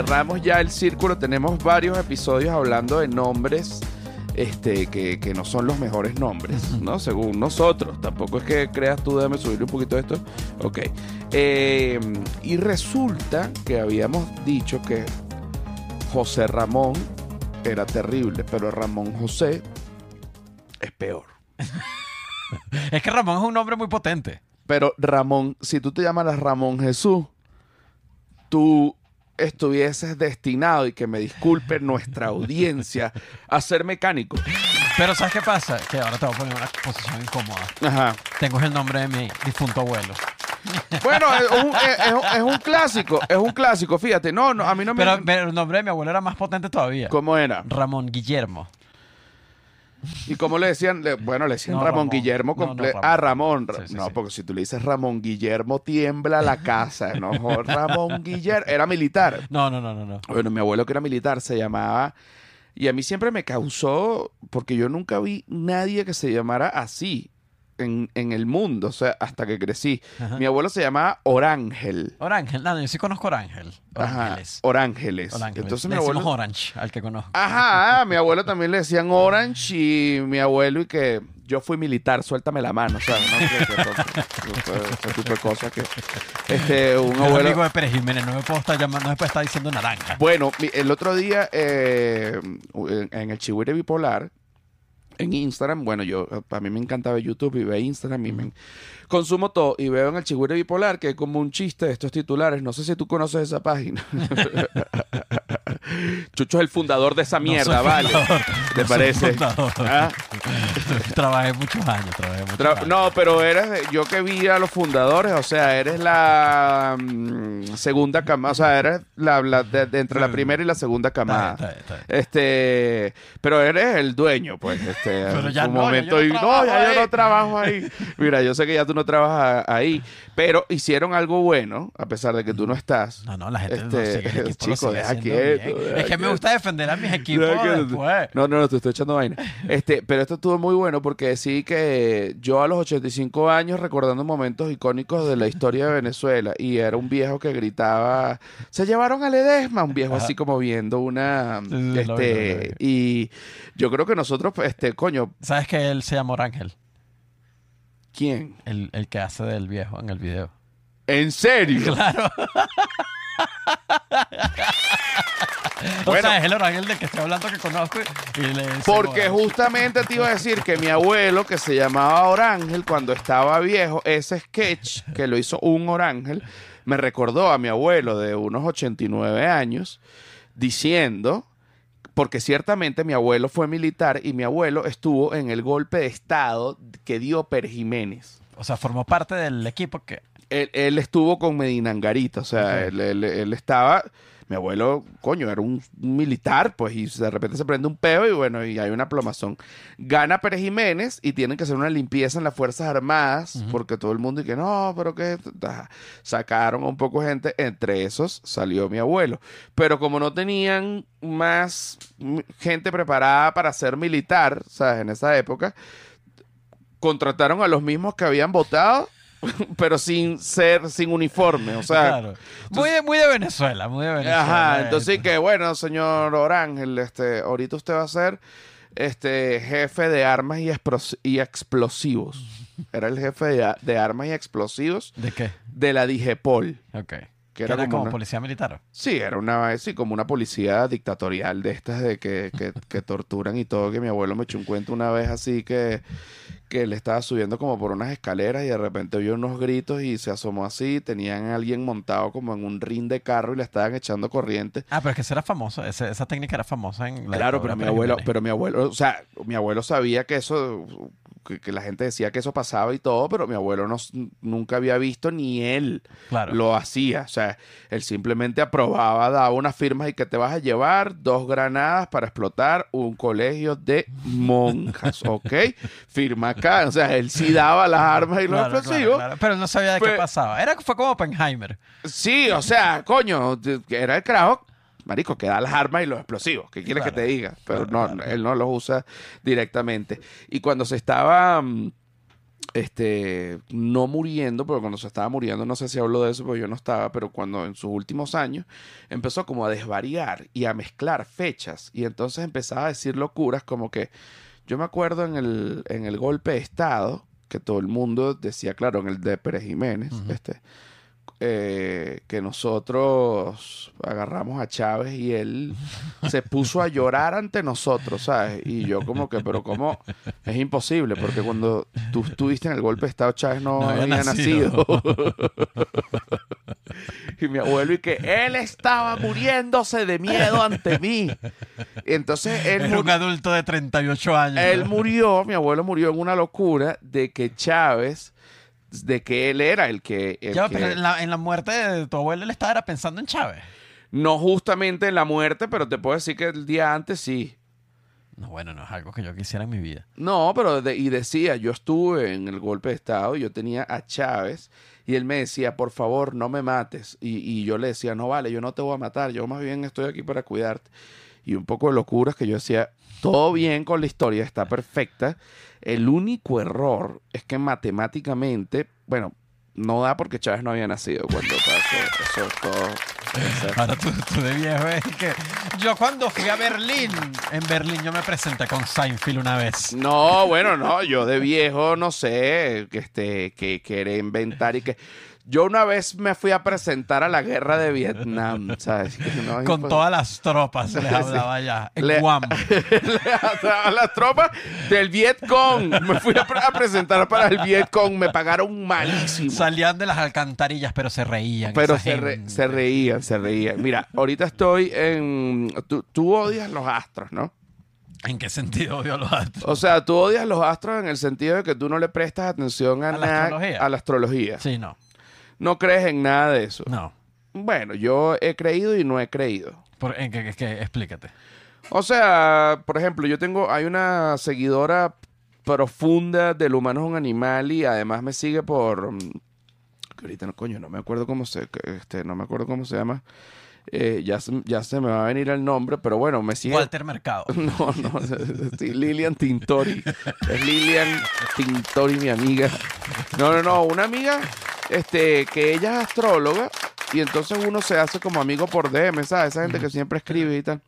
cerramos ya el círculo. Tenemos varios episodios hablando de nombres este, que, que no son los mejores nombres, ¿no? Según nosotros. Tampoco es que creas tú, déjame subir un poquito esto. Ok. Eh, y resulta que habíamos dicho que José Ramón era terrible, pero Ramón José es peor. Es que Ramón es un nombre muy potente. Pero Ramón, si tú te llamaras Ramón Jesús, tú estuvieses destinado, y que me disculpe nuestra audiencia, a ser mecánico. Pero ¿sabes qué pasa? Que ahora te voy a poner en una posición incómoda. Ajá. Tengo el nombre de mi difunto abuelo. Bueno, es un, es- es- es un clásico, es un clásico, fíjate. No, no, a mí no me... Pero, pero el nombre de mi abuelo era más potente todavía. ¿Cómo era? Ramón Guillermo. ¿Y cómo le decían? Le- bueno, le decían No, Ramón, Ramón. Guillermo No, no, completo. Ramón. ah, Ramón. Ra- Sí, sí, no, sí. porque si tú le dices Ramón Guillermo, tiembla la casa. No, Ramón Guillermo. Era militar. No, no, no, no, no. Bueno, mi abuelo que era militar se llamaba... Y a mí siempre me causó... Porque yo nunca vi nadie que se llamara así en, en el mundo. O sea, hasta que crecí. Ajá. Mi abuelo se llamaba Orángel. Orángel, no, yo sí conozco Orángel. Ajá, Orángeles. Orángeles. Entonces Le mi abuelo... Orange al que conozco. Ajá, a mi abuelo también le decían Orange y mi abuelo y que yo fui militar, suéltame la mano, ¿sabes? ¿no? Ese tipo de cosas que... Este, un amigo abuelo... de Pérez Jiménez, no me puedo estar llamando, no me puedo estar diciendo naranja. Bueno, el otro día eh, en, el Chihuire Bipolar, en Instagram, bueno, yo a mí me encanta ver YouTube y ver Instagram y me consumo todo y veo en el Chihuire Bipolar que hay como un chiste de estos titulares, no sé si tú conoces esa página. Chucho es el fundador de esa mierda, ¿vale? fundador, ¿Te no parece? ¿Ah? trabajé muchos años, trabajé muchos Tra- años. No, pero eres yo que vi a los fundadores, o sea, eres la mm, segunda camada, o sea, eres la, la- de, de entre la primera y la segunda Está bien, camada. está bien, está bien. Este, pero eres el dueño, pues, este, Pero ya un no, ya momento yo y no no, trabajo ya yo ahí". no trabajo ahí. Mira, yo sé que ya tú no trabajas ahí, pero hicieron algo bueno, a pesar de que tú no estás. No, no, la gente Este, el equipo lo chico, deja Es que me gusta defender a mis equipos después. No, no, no, te estoy echando vaina. Este, pero esto estuvo muy bueno porque sí que yo a los 85 años recordando momentos icónicos de la historia de Venezuela y era un viejo que gritaba, se llevaron a Ledesma, un viejo así como viendo una, Sí, sí, este, vi, vi. y yo creo que nosotros, pues, este, coño, ¿Sabes que él se llama Orángel? ¿quién? El, el que hace del viejo en el video. ¿En serio? Claro. o Bueno. sea, es el Orángel del que estoy hablando que conozco y le dice Porque Orángel. justamente te iba a decir que mi abuelo, que se llamaba Orángel, cuando estaba viejo, ese sketch que lo hizo un Orángel, me recordó a mi abuelo de unos 89 años, diciendo, porque ciertamente mi abuelo fue militar y mi abuelo estuvo en el golpe de Estado que dio Pérez Jiménez. O sea, formó parte del equipo que... Él, él estuvo con Medina Angarita, o sea, él- él estaba, mi abuelo, coño, era un militar, pues, y de repente se prende un peo y bueno, y hay una plomazón. Gana Pérez Jiménez y tienen que hacer una limpieza en las Fuerzas Armadas, porque todo el mundo dice, no, pero que sacaron a un poco gente, entre esos salió mi abuelo. Pero como no tenían más gente preparada para ser militar, ¿sabes? En esa época, contrataron a los mismos que habían votado, pero sin ser, sin uniforme, o sea... claro. Muy de, muy de Venezuela, muy de Venezuela. Ajá, eh. entonces que bueno, señor Orángel, este, ahorita usted va a ser este jefe de armas y, y explosivos. Era el jefe de, armas y explosivos ¿De qué? de la DIGEPOL. Ok. Que Que era era, como como una- policía militar. Sí, era una, sí, como una policía dictatorial de estas de que, que, que torturan y todo, que mi abuelo me echó un cuento una vez así que, que le estaba subiendo como por unas escaleras y de repente oyó unos gritos y se asomó así, tenían a alguien montado como en un ring de carro y le estaban echando corriente. Ah, pero es que eso era famoso. ese- esa técnica era famosa en la Claro, pero mi abuelo, Jiménez. pero mi abuelo, o sea, mi abuelo sabía que eso, que, que la gente decía que eso pasaba y todo, pero mi abuelo no, nunca había visto ni él Claro. lo hacía. O sea, él simplemente aprobaba, daba unas firmas y que te vas a llevar dos granadas para explotar un colegio de monjas, ¿ok? Firma acá. O sea, él sí daba las armas y los Claro, explosivos. claro, claro. Pero él no sabía de Pues- qué pasaba. Era, fue como Oppenheimer. Sí, o sea, coño, era el carajo, marico, que da las armas y los explosivos. ¿Qué quieres Claro, que te diga? Pero claro, no, claro. él no los usa directamente. Y cuando se estaba mm, este, no muriendo, porque cuando se estaba muriendo, no sé si hablo de eso, porque yo no estaba, pero cuando en sus últimos años empezó como a desvariar y a mezclar fechas, y entonces empezaba a decir locuras como que, yo me acuerdo en el, en el golpe de Estado, que todo el mundo decía, claro, en el de Pérez Jiménez, este, eh, que nosotros agarramos a Chávez y él se puso a llorar ante nosotros, ¿sabes? Y yo como que, pero ¿cómo? Es imposible, porque cuando tú estuviste en el golpe de Estado, Chávez no, No había había, nacido. nacido. y mi abuelo y que él estaba muriéndose de miedo ante mí. Entonces él, Era un adulto de 38 años. él murió, mi abuelo murió en una locura de que Chávez, de que él era el que... el Ya, que- pero en la, en la muerte de tu abuelo él estaba pensando en Chávez. No justamente en la muerte, pero te puedo decir que el día antes sí. No, bueno, no es algo que yo quisiera en mi vida. No, pero de- y decía, yo estuve en el golpe de Estado, yo tenía a Chávez y él me decía, por favor, no me mates. Y, y yo le decía, no vale, yo no te voy a matar, yo más bien estoy aquí para cuidarte. Y un poco de locuras que yo decía, todo bien con la historia, está perfecta. El único error es que matemáticamente, bueno, no da porque Chávez no había nacido cuando pasó. Eso es todo. Ahora tú, tú de viejo es que yo cuando fui a Berlín, en Berlín yo me presenté con Seinfeld una vez. No, bueno, no, yo de viejo no sé, que este, que quiere inventar y que yo una vez me fui a presentar a la guerra de Vietnam, ¿sabes? No, Con todas las tropas les Sí. hablaba allá. En Le- Guam. a las tropas del Vietcong. Me fui a, pre- a presentar para el Vietcong, me pagaron malísimo. Salían de las alcantarillas, pero se reían. Pero se, re- se reían, se reían. Mira, ahorita estoy en... Tú, tú odias los astros, ¿no? ¿En qué sentido odio a los astros? O sea, tú odias los astros en el sentido de que tú no le prestas atención a, ¿A la nada- astrología? a la astrología. Sí, no. No crees en nada de eso. No. Bueno, yo he creído y no he creído. Por- ¿En qué, qué- qué? Explícate. O sea, por ejemplo, yo tengo, hay una seguidora profunda del humano es un animal y además me sigue por, mm, que ahorita no, coño, no me acuerdo cómo se, que, este, no me acuerdo cómo se llama. Eh, ya, se, ya se me va a venir el nombre, pero bueno, me sigue. Walter Mercado. No, no, sí, Lilian Tintori. Es Lilian Tintori, mi amiga. No, no, no, una amiga este, que ella es astróloga y entonces uno se hace como amigo por DM, ¿sabes? Esa gente que siempre escribe y tal.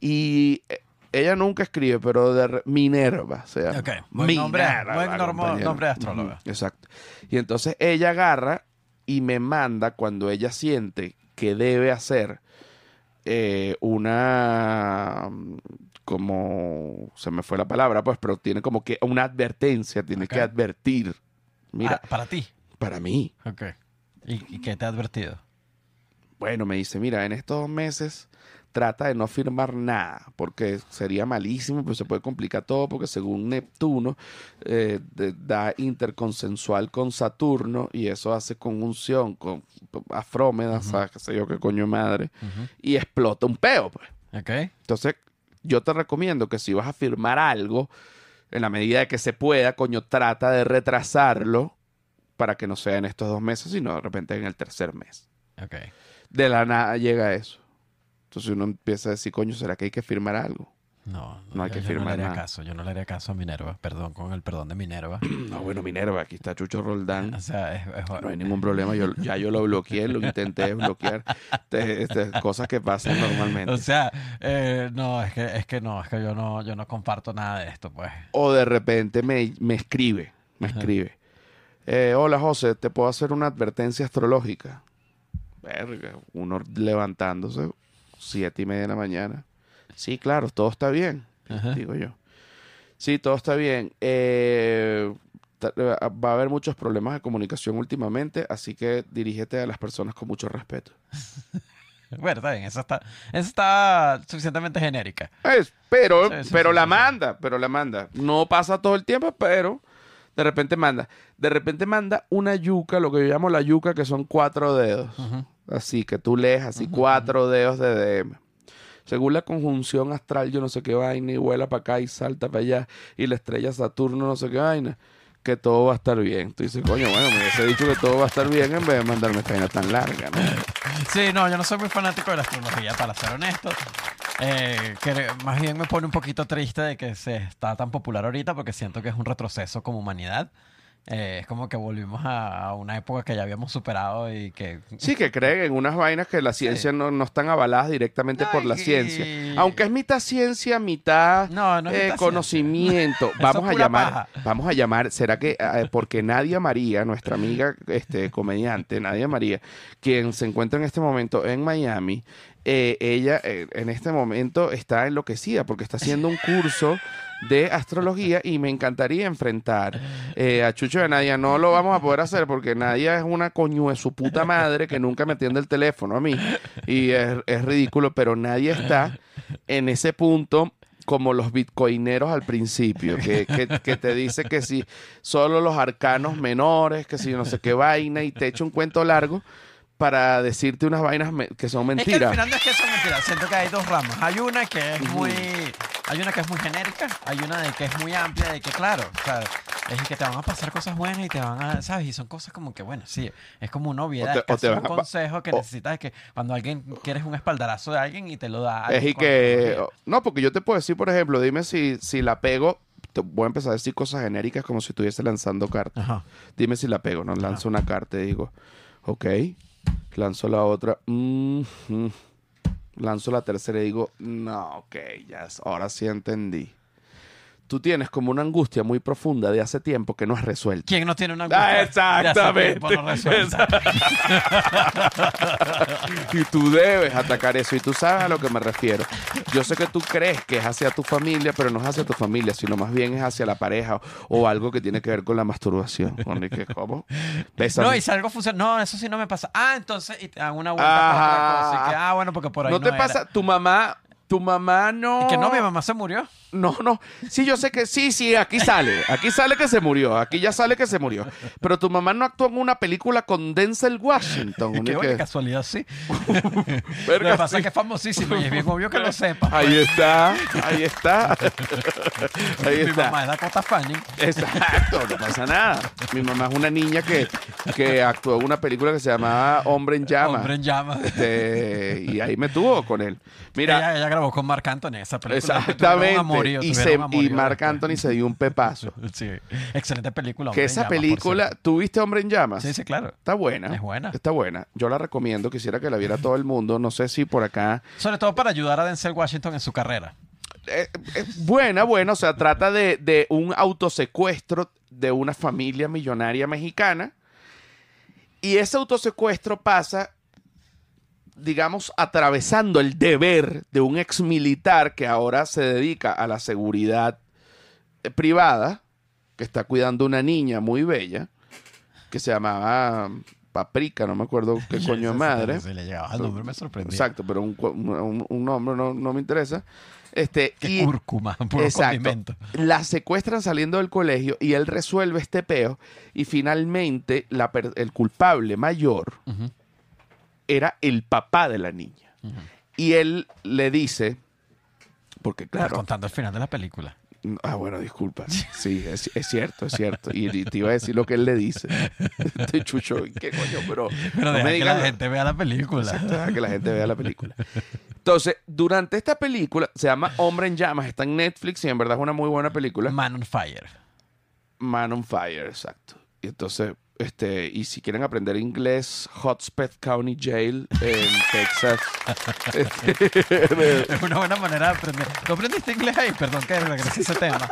Y eh, ella nunca escribe, pero de Minerva se llama. Ok, buen nombre- Minerva, buen normo- compañero. nombre de astróloga. Exacto. Y entonces ella agarra y me manda cuando ella siente que debe hacer eh, una como se me fue la palabra pues pero tiene como que una advertencia tiene que advertir mira Ah, para ti. para mí Ok. ¿Y, y qué te ha advertido? bueno me dice mira en estos meses trata de no firmar nada porque sería malísimo pues se puede complicar todo porque según Neptuno eh, de- da interconsensual con Saturno y eso hace conjunción con Afrómeda, ¿sabes? qué sé yo qué coño madre y explota un peo pues Ok. Entonces, yo te recomiendo que si vas a firmar algo, en la medida de que se pueda, coño, trata de retrasarlo para que no sea en estos dos meses, sino de repente en el tercer mes. Ok. De la nada llega eso. Entonces uno empieza a decir, coño, ¿será que hay que firmar algo? No, No hay yo- que yo firmar no le haría nada. caso. Yo no le haría caso a Minerva. Perdón, con el perdón de Minerva. No, bueno, Minerva, aquí está Chucho Roldán. O sea, es, es- No hay ningún problema. Yo, ya yo lo bloqueé, lo intenté bloquear. Este- este, cosas que pasan normalmente. O sea, eh, no, es que, es que no, es que yo no, yo no comparto nada de esto, pues. O de repente me, me escribe, me escribe. Eh, hola José, ¿te puedo hacer una advertencia astrológica? Verga, uno levantándose, siete y media de la mañana. Sí, claro, todo está bien, Ajá. digo yo. Sí, todo está bien. Eh, ta- va a haber muchos problemas de comunicación últimamente, así que dirígete a las personas con mucho respeto. Bueno, está bien, esa está, esa está suficientemente genérica. Es, pero Sí, sí, pero sí, la manda, pero la manda. No pasa todo el tiempo, pero de repente manda. De repente manda una yuca, lo que yo llamo la yuca, que son cuatro dedos. Así que tú lees así cuatro dedos de DM. Según la conjunción astral, yo no sé qué vaina, y vuela para acá y salta para allá, y la estrella Saturno, no sé qué vaina, que todo va a estar bien. Tú dices, coño, bueno, me hubiese dicho que todo va a estar bien en vez de mandarme esta vaina tan larga, ¿no? Sí, no, yo no soy muy fanático de la astrología, para ser honesto. Eh, que más bien me pone un poquito triste de que se está tan popular ahorita porque siento que es un retroceso como humanidad eh, es como que volvimos a, a una época que ya habíamos superado y que... Sí, que creen en unas vainas que la ciencia no, no están avaladas directamente No, por la y- ciencia. Aunque es mitad ciencia, mitad No, eh, mitad conocimiento. Vamos a llamar, paja. vamos a llamar, ¿será que eh, porque Nadia María, nuestra amiga este, comediante, Nadia María, quien se encuentra en este momento en Miami, eh, ella eh, en este momento está enloquecida porque está haciendo un curso de astrología y me encantaría enfrentar eh, a Chucho de Nadia. No lo vamos a poder hacer porque Nadia es una coño su puta madre que nunca me atiende el teléfono a mí y es, es ridículo, pero Nadia está en ese punto como los bitcoineros al principio, que, que- que te dice que si solo los arcanos menores, que si no sé qué vaina, y te echa un cuento largo para decirte unas vainas que son Es que al mentiras. final no es que son mentiras, siento que hay dos ramas. Hay una que es muy... Hay una que es muy genérica, hay una de que es muy amplia, de que claro, o sea, es que te van a pasar cosas buenas y te van a, ¿sabes? Y son cosas como que, bueno, sí, es como una obviedad, O te- es o te un consejo que o- necesitas que cuando alguien quieres un espaldarazo de alguien y te lo da. Es y que... No, porque yo te puedo decir, por ejemplo, dime si, si la pego, te voy a empezar a decir cosas genéricas como si estuviese lanzando cartas. Dime si la pego, no lanzo una carta y digo, ok, lanzo la otra, mm, lanzo la tercera y digo, no, ok, ya, es- ahora sí entendí. Tú tienes como una angustia muy profunda de hace tiempo que no has resuelto. ¿Quién no tiene una Ah, angustia de hace exactamente. no? Y tú debes atacar eso. Y tú sabes a lo que me refiero. Yo sé que tú crees que es hacia tu familia, pero no es hacia tu familia, sino más bien es hacia la pareja o, o algo que tiene que ver con la masturbación. ¿Cómo? Bésame. No, y si algo funciona. No, eso sí no me pasa. Ah, entonces y te hago una vuelta por otra cosa. Ajá. Y que, ah, bueno, porque por ahí ¿No no, te era. pasa? Tu mamá, tu mamá no. Que no, mi mamá se murió. No, no. Sí, yo sé que sí, sí, aquí sale. Aquí sale que se murió. Aquí ya sale que se murió. Pero tu mamá no actuó en una película con Denzel Washington. Bueno, que- casualidad, sí. Verga, Lo que pasa sí. es que es famosísimo y es bien obvio que lo sepa. Ahí está, ahí está. Ahí Mi está. mamá es Dakota Fanning. Exacto, no pasa nada. Mi mamá es una niña que, que actuó en una película que se llamaba Hombre en Llamas. Hombre en llamas. Este, y ahí me tuvo con él. Mira, ella, ella grabó con Marc Anthony esa película. exactamente. Amorío, y, se, y Marc. Anthony se dio un pepazo. Sí, excelente película. Que Hombre en esa Llamas, película. ¿tuviste Hombre en Llamas? Sí, sí, claro. Está buena. Es buena. Está buena. Yo la recomiendo. Quisiera que la viera todo el mundo. No sé si por acá. Sobre todo para ayudar a Denzel Washington en su carrera. Eh, eh, buena, buena. O sea, trata de, de un autosecuestro de una familia millonaria mexicana. Y ese autosecuestro pasa, digamos, atravesando el deber de un ex militar que ahora se dedica a la seguridad eh, privada, que está cuidando una niña muy bella, que se llamaba Paprika, no me acuerdo qué coño de madre. Le llegaba nombre me sorprendía. Exacto, pero un, un- un nombre no, no me interesa. Este, y, cúrcuma, puro exacto, condimento. la secuestran saliendo del colegio y él resuelve este peo y finalmente la el culpable mayor era el papá de la niña. Y él le dice, porque Estás claro, contando el final de la película. ah bueno, disculpa, sí, es, es cierto, es cierto, y, y te iba a decir lo que él le dice. Este chucho, ¿qué coño? Pero, Pero no deja me que la gente vea la película. Exacto, deja que la gente vea la película. Entonces, durante esta película, se llama Hombre en Llamas, está en Netflix y en verdad es una muy buena película. Man on Fire. Man on Fire, exacto. Y entonces, este, y si quieren aprender inglés, Hotspot County Jail en Texas. Es una buena manera de aprender. ¿Tú aprendiste inglés ahí? Perdón que regrese a ese tema.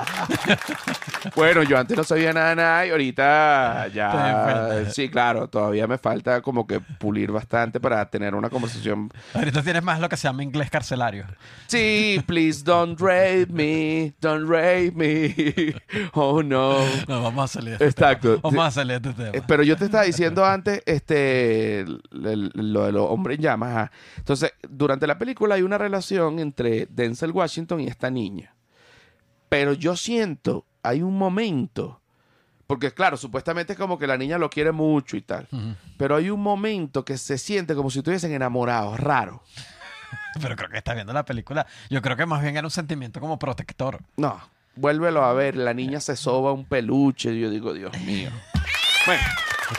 bueno, yo antes no sabía nada, nada y ahorita ya. Sí, claro, todavía me falta como que pulir bastante para tener una conversación. Ahorita tienes más lo que se llama inglés carcelario. Sí, please don't rape me, don't rape me. Oh no. No, vamos a salir de este Exacto. tema. Vamos a salir de este tema. Pero yo te estaba diciendo antes, este, lo de los hombres en llamas. ajá. Entonces, durante la película hay una relación entre Denzel Washington y esta niña. Pero yo siento, hay un momento, porque claro, supuestamente es como que la niña lo quiere mucho y tal. Pero hay un momento que se siente como si estuviesen enamorados, raro. Pero creo que estás viendo la película. Yo creo que más bien era un sentimiento como protector. No, vuélvelo a ver, la niña se soba un peluche y yo digo, Dios mío. Bueno,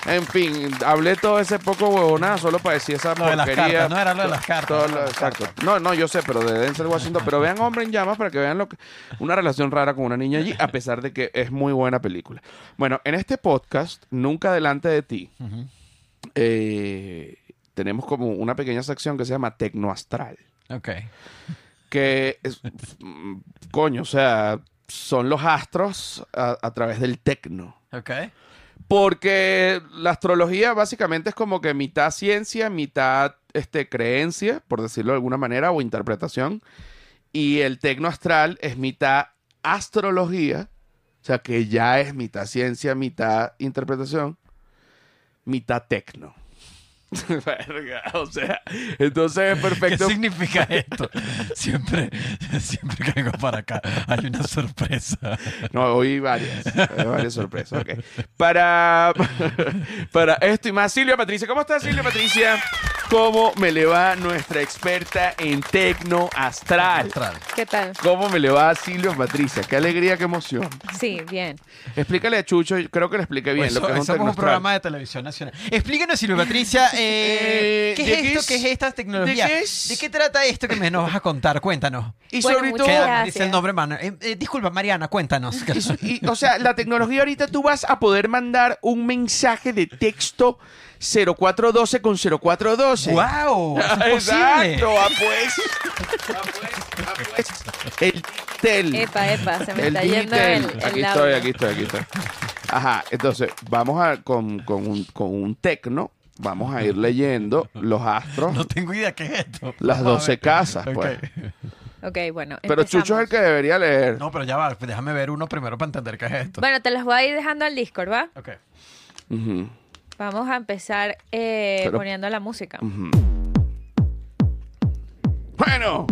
En fin, hablé todo ese poco huevonada solo para decir esa Lo de las porquería. cartas, no era lo de las cartas. Lo- exacto. cartas. No, no, yo sé, pero de Denzel Washington. Pero vean Hombre en Llamas para que vean lo que, una relación rara con una niña allí, a pesar de que es muy buena película. Bueno, en este podcast, Nunca Delante de Ti, eh, tenemos como una pequeña sección que se llama Tecnoastral. Ok. Que es, coño, o sea, son los astros a, a través del tecno. Ok. Porque la astrología básicamente es como que mitad ciencia, mitad este, creencia, por decirlo de alguna manera, o interpretación. Y el tecno astral es mitad astrología, o sea que ya es mitad ciencia, mitad interpretación, mitad tecno. Verga, o sea, entonces es ¿Qué perfecto. significa esto? Siempre, siempre que vengo para acá hay una sorpresa. No, hoy varias. varias sorpresas. ok. Para, para esto y más, Silvia Patricia. ¿Cómo estás, Silvia Patricia? ¿Cómo me le va nuestra experta en tecno astral? Astral. ¿Qué tal? ¿Cómo me le va a Silvia Patricia? Qué alegría, qué emoción. Sí, bien. Explícale a Chucho, creo que le expliqué bien Hoy lo so- que es un somos un astral. programa de televisión nacional. Explíquenos, Silvia Patricia, eh, Eh, ¿qué ¿de es qué esto? es? ¿Qué es esta tecnología? ¿De qué es? ¿De qué trata esto que me nos vas a contar? Cuéntanos. Y Bueno, sobre todo, ¿Qué gracias. dice el nombre, mano? Eh, eh, disculpa, Mariana, cuéntanos. Y, o sea, la tecnología ahorita tú vas a poder mandar un mensaje de texto 0412 con 0412. ¡Wow! ¿Eso es posible? Exacto, ah, pues. Ah, pues, ah, pues. El Digitel. Epa, epa, se me el está yendo el, el aquí audio. estoy, aquí estoy, aquí estoy. Ajá, entonces vamos a con, con un, con un tecno, vamos a ir leyendo los astros, No tengo idea qué es esto. las Vamos a 12 ver. casas, pues. Ok, bueno, Pero Chucho es el que debería leer. No, pero ya va, déjame ver uno primero para entender qué es esto. Bueno, te los voy a ir dejando al Discord, ¿va? Ok. Ujú, Vamos a empezar eh, Pero- poniendo la música. Bueno,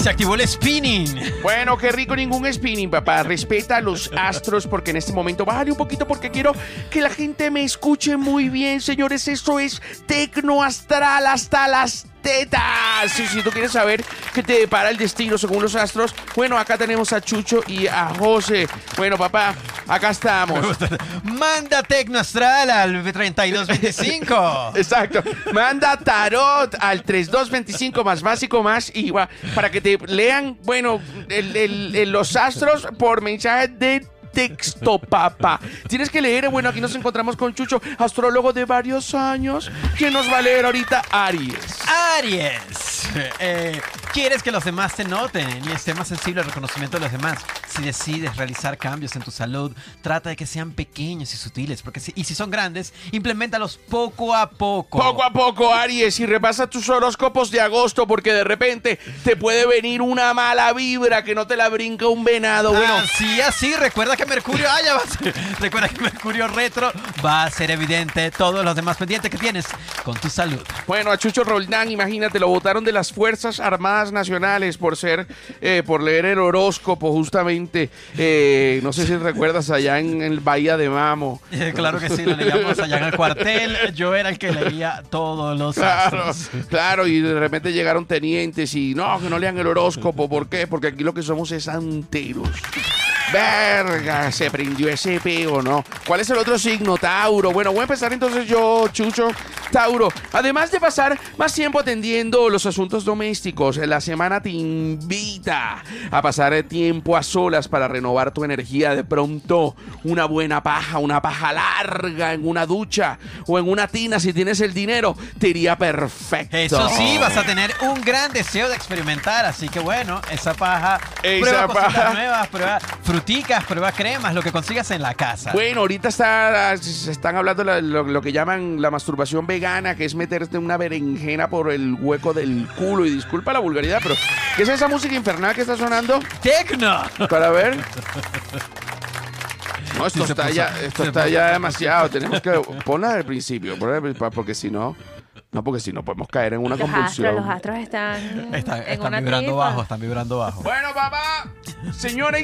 Se activó el spinning. Bueno, qué rico ningún spinning, papá. Respeta a los astros porque en este momento bájale un poquito porque quiero que la gente me escuche muy bien, señores. Eso es tecno astral hasta las tetas. Si tú quieres saber qué te depara el destino según los astros, bueno, acá tenemos a Chucho y a José. Bueno, papá, acá estamos. Manda Tecno Astral al 3225. Exacto. Manda tarot al 3225 más básico más y va, para que te lean, bueno, el- el- el- los astros por mensaje de texto, papá. Tienes que leer, bueno, aquí nos encontramos con Chucho, astrólogo de varios años, que nos va a leer ahorita Aries. Aries. Eh, ¿Quieres que los demás te noten y esté más sensible al reconocimiento de los demás? Si decides realizar cambios en tu salud, trata de que sean pequeños y sutiles, porque si, y si son grandes, implementalos poco a poco. Poco a poco, Aries, y repasa tus horóscopos de agosto, porque de repente te puede venir una mala vibra que no te la brinca un venado. Bueno, Así, así, recuerda que Mercurio, ah, ya va a ser- recuerda que Mercurio retro va a ser evidente todos los demás pendientes que tienes con tu salud. Bueno, a Chucho Roldán, imagínate, lo votaron de las Fuerzas Armadas Nacionales por ser, eh, por leer el horóscopo, justamente. eh, no sé si recuerdas allá en, el Bahía de Mamo. Claro que sí, lo leíamos allá en el cuartel. Yo era el que leía todos los Claro, astros. claro, y de repente llegaron tenientes y no, que no lean el horóscopo. ¿Por qué? Porque aquí lo que somos es santeros. Verga, se prendió ese peo, ¿no? ¿Cuál es el otro signo? Tauro. Bueno, voy a empezar entonces yo, Chucho. Tauro. Además de pasar más tiempo atendiendo los asuntos domésticos, la semana te invita a pasar tiempo a solas para renovar tu energía. De pronto, una buena paja, una paja larga en una ducha o en una tina, si tienes el dinero, te iría perfecto. Eso sí, vas a tener un gran deseo de experimentar, así que bueno, esa paja, Esa prueba cositas paja. nuevas, prueba fruticas, prueba cremas, lo que consigas en la casa. Bueno, ahorita está, se están hablando de lo, lo que llaman la masturbación vegana, que es meterte una berenjena por el hueco del culo. Y disculpa la vulgaridad, pero ¿qué es esa música infernal que está sonando? ¡Tecno! Para ver. No, esto Sí, está puso- ya, esto está puso- ya demasiado. Tenemos que ponla al principio, porque si no, no, porque si no podemos caer en una Los convulsión. astros, los astros están, Están, en están una vibrando tripa. bajo, están vibrando bajo. Bueno, papá, señora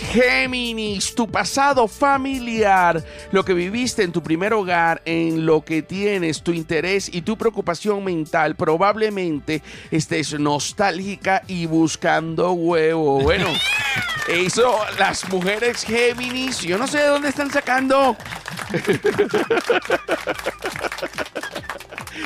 Géminis, tu pasado familiar, lo que viviste en tu primer hogar, en lo que tienes, tu interés y tu preocupación mental, probablemente estés nostálgica y buscando huevo. Bueno, eso las mujeres Géminis, yo no sé de dónde están sacando.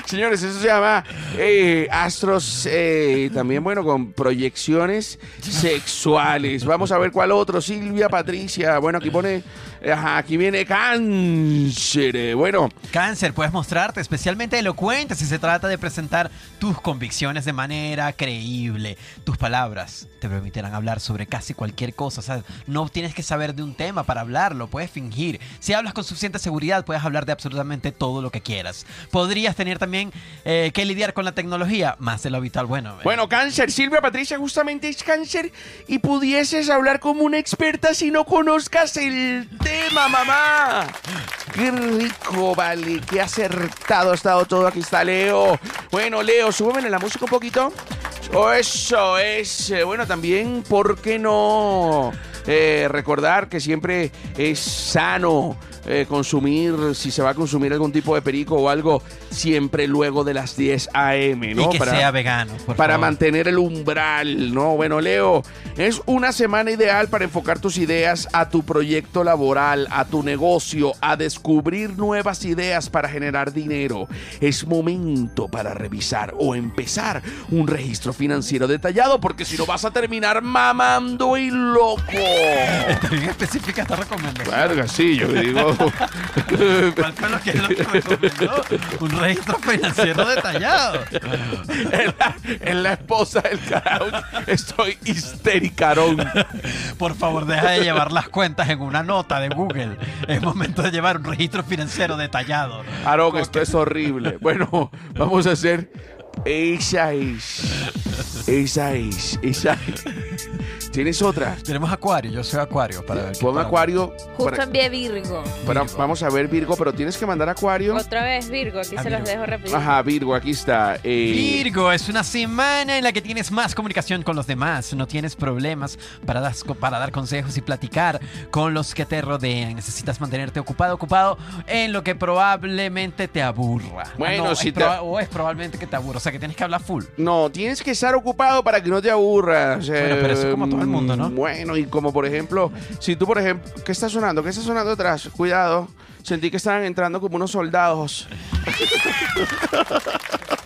Señores, eso se llama eh, astros, eh, también bueno, con proyecciones sexuales. Vamos a ver cuál otro. Silvia Patricia. Bueno, aquí pone, ajá, aquí viene cáncer. Eh, Bueno, Cáncer, puedes mostrarte especialmente elocuente si se trata de presentar tus convicciones de manera creíble. Tus palabras te permitirán hablar sobre casi cualquier cosa. O sea, no tienes que saber de un tema para hablarlo, puedes fingir. Si hablas con suficiente seguridad, puedes hablar de absolutamente todo lo que quieras. Podrías tener también eh, que lidiar con la tecnología, más de lo habitual. Bueno, eh, bueno, cáncer. Silvia Patricia justamente es cáncer y pudieses hablar como una experta si no conozcas el tema, mamá. Qué rico, vale. Qué acertado ha estado todo. Aquí está Leo. Bueno, Leo, súbeme la música un poquito. Oh, eso es. Bueno, también, ¿por qué no eh, recordar que siempre es sano eh, consumir, si se va a consumir algún tipo de perico o algo, siempre luego de las 10 a.m., ¿no? y que sea vegano. por para favor. mantener el umbral, ¿no? Bueno, Leo, es una semana ideal para enfocar tus ideas a tu proyecto laboral, a tu negocio, a descubrir nuevas ideas para generar dinero. Es momento para revisar o empezar un registro financiero detallado, porque si no vas a terminar mamando y loco. Está bien específica esta recomendación. Verga, sí, yo digo. ¿Cuál fue lo que, lo que me recomendó? Un registro financiero detallado. en, la, esposa del carajo. Estoy histericarón. Por favor, deja de llevar las cuentas en una nota de Google. Es momento de llevar un registro financiero detallado. Aarón, esto es horrible. Bueno, vamos a hacer. Es. Esa es. Esa es. ¿Tienes otra? Tenemos Acuario, yo soy Acuario. Para ver Pon Acuario. Justo para- envié Virgo. para- Virgo. vamos a ver, Virgo, pero tienes que mandar Acuario. Otra vez Virgo, aquí Ah, se los dejo rápido. Ajá, Virgo, aquí está. Eh, Virgo, es una semana en la que tienes más comunicación con los demás, no tienes problemas para, das- para dar consejos y platicar con los que te rodean. Necesitas mantenerte ocupado, ocupado en lo que probablemente te aburra. Ah, Bueno, no, si es te- proba- O es probablemente que te aburra, o sea que tienes que hablar full. No, tienes que estar ocupado para que no te aburras. Bueno, pero eso es como todo el mundo, ¿no? Bueno, y como por ejemplo, si tú, por ejemplo, ¿qué está sonando? ¿Qué está sonando atrás? Cuidado. Sentí que estaban entrando como unos soldados.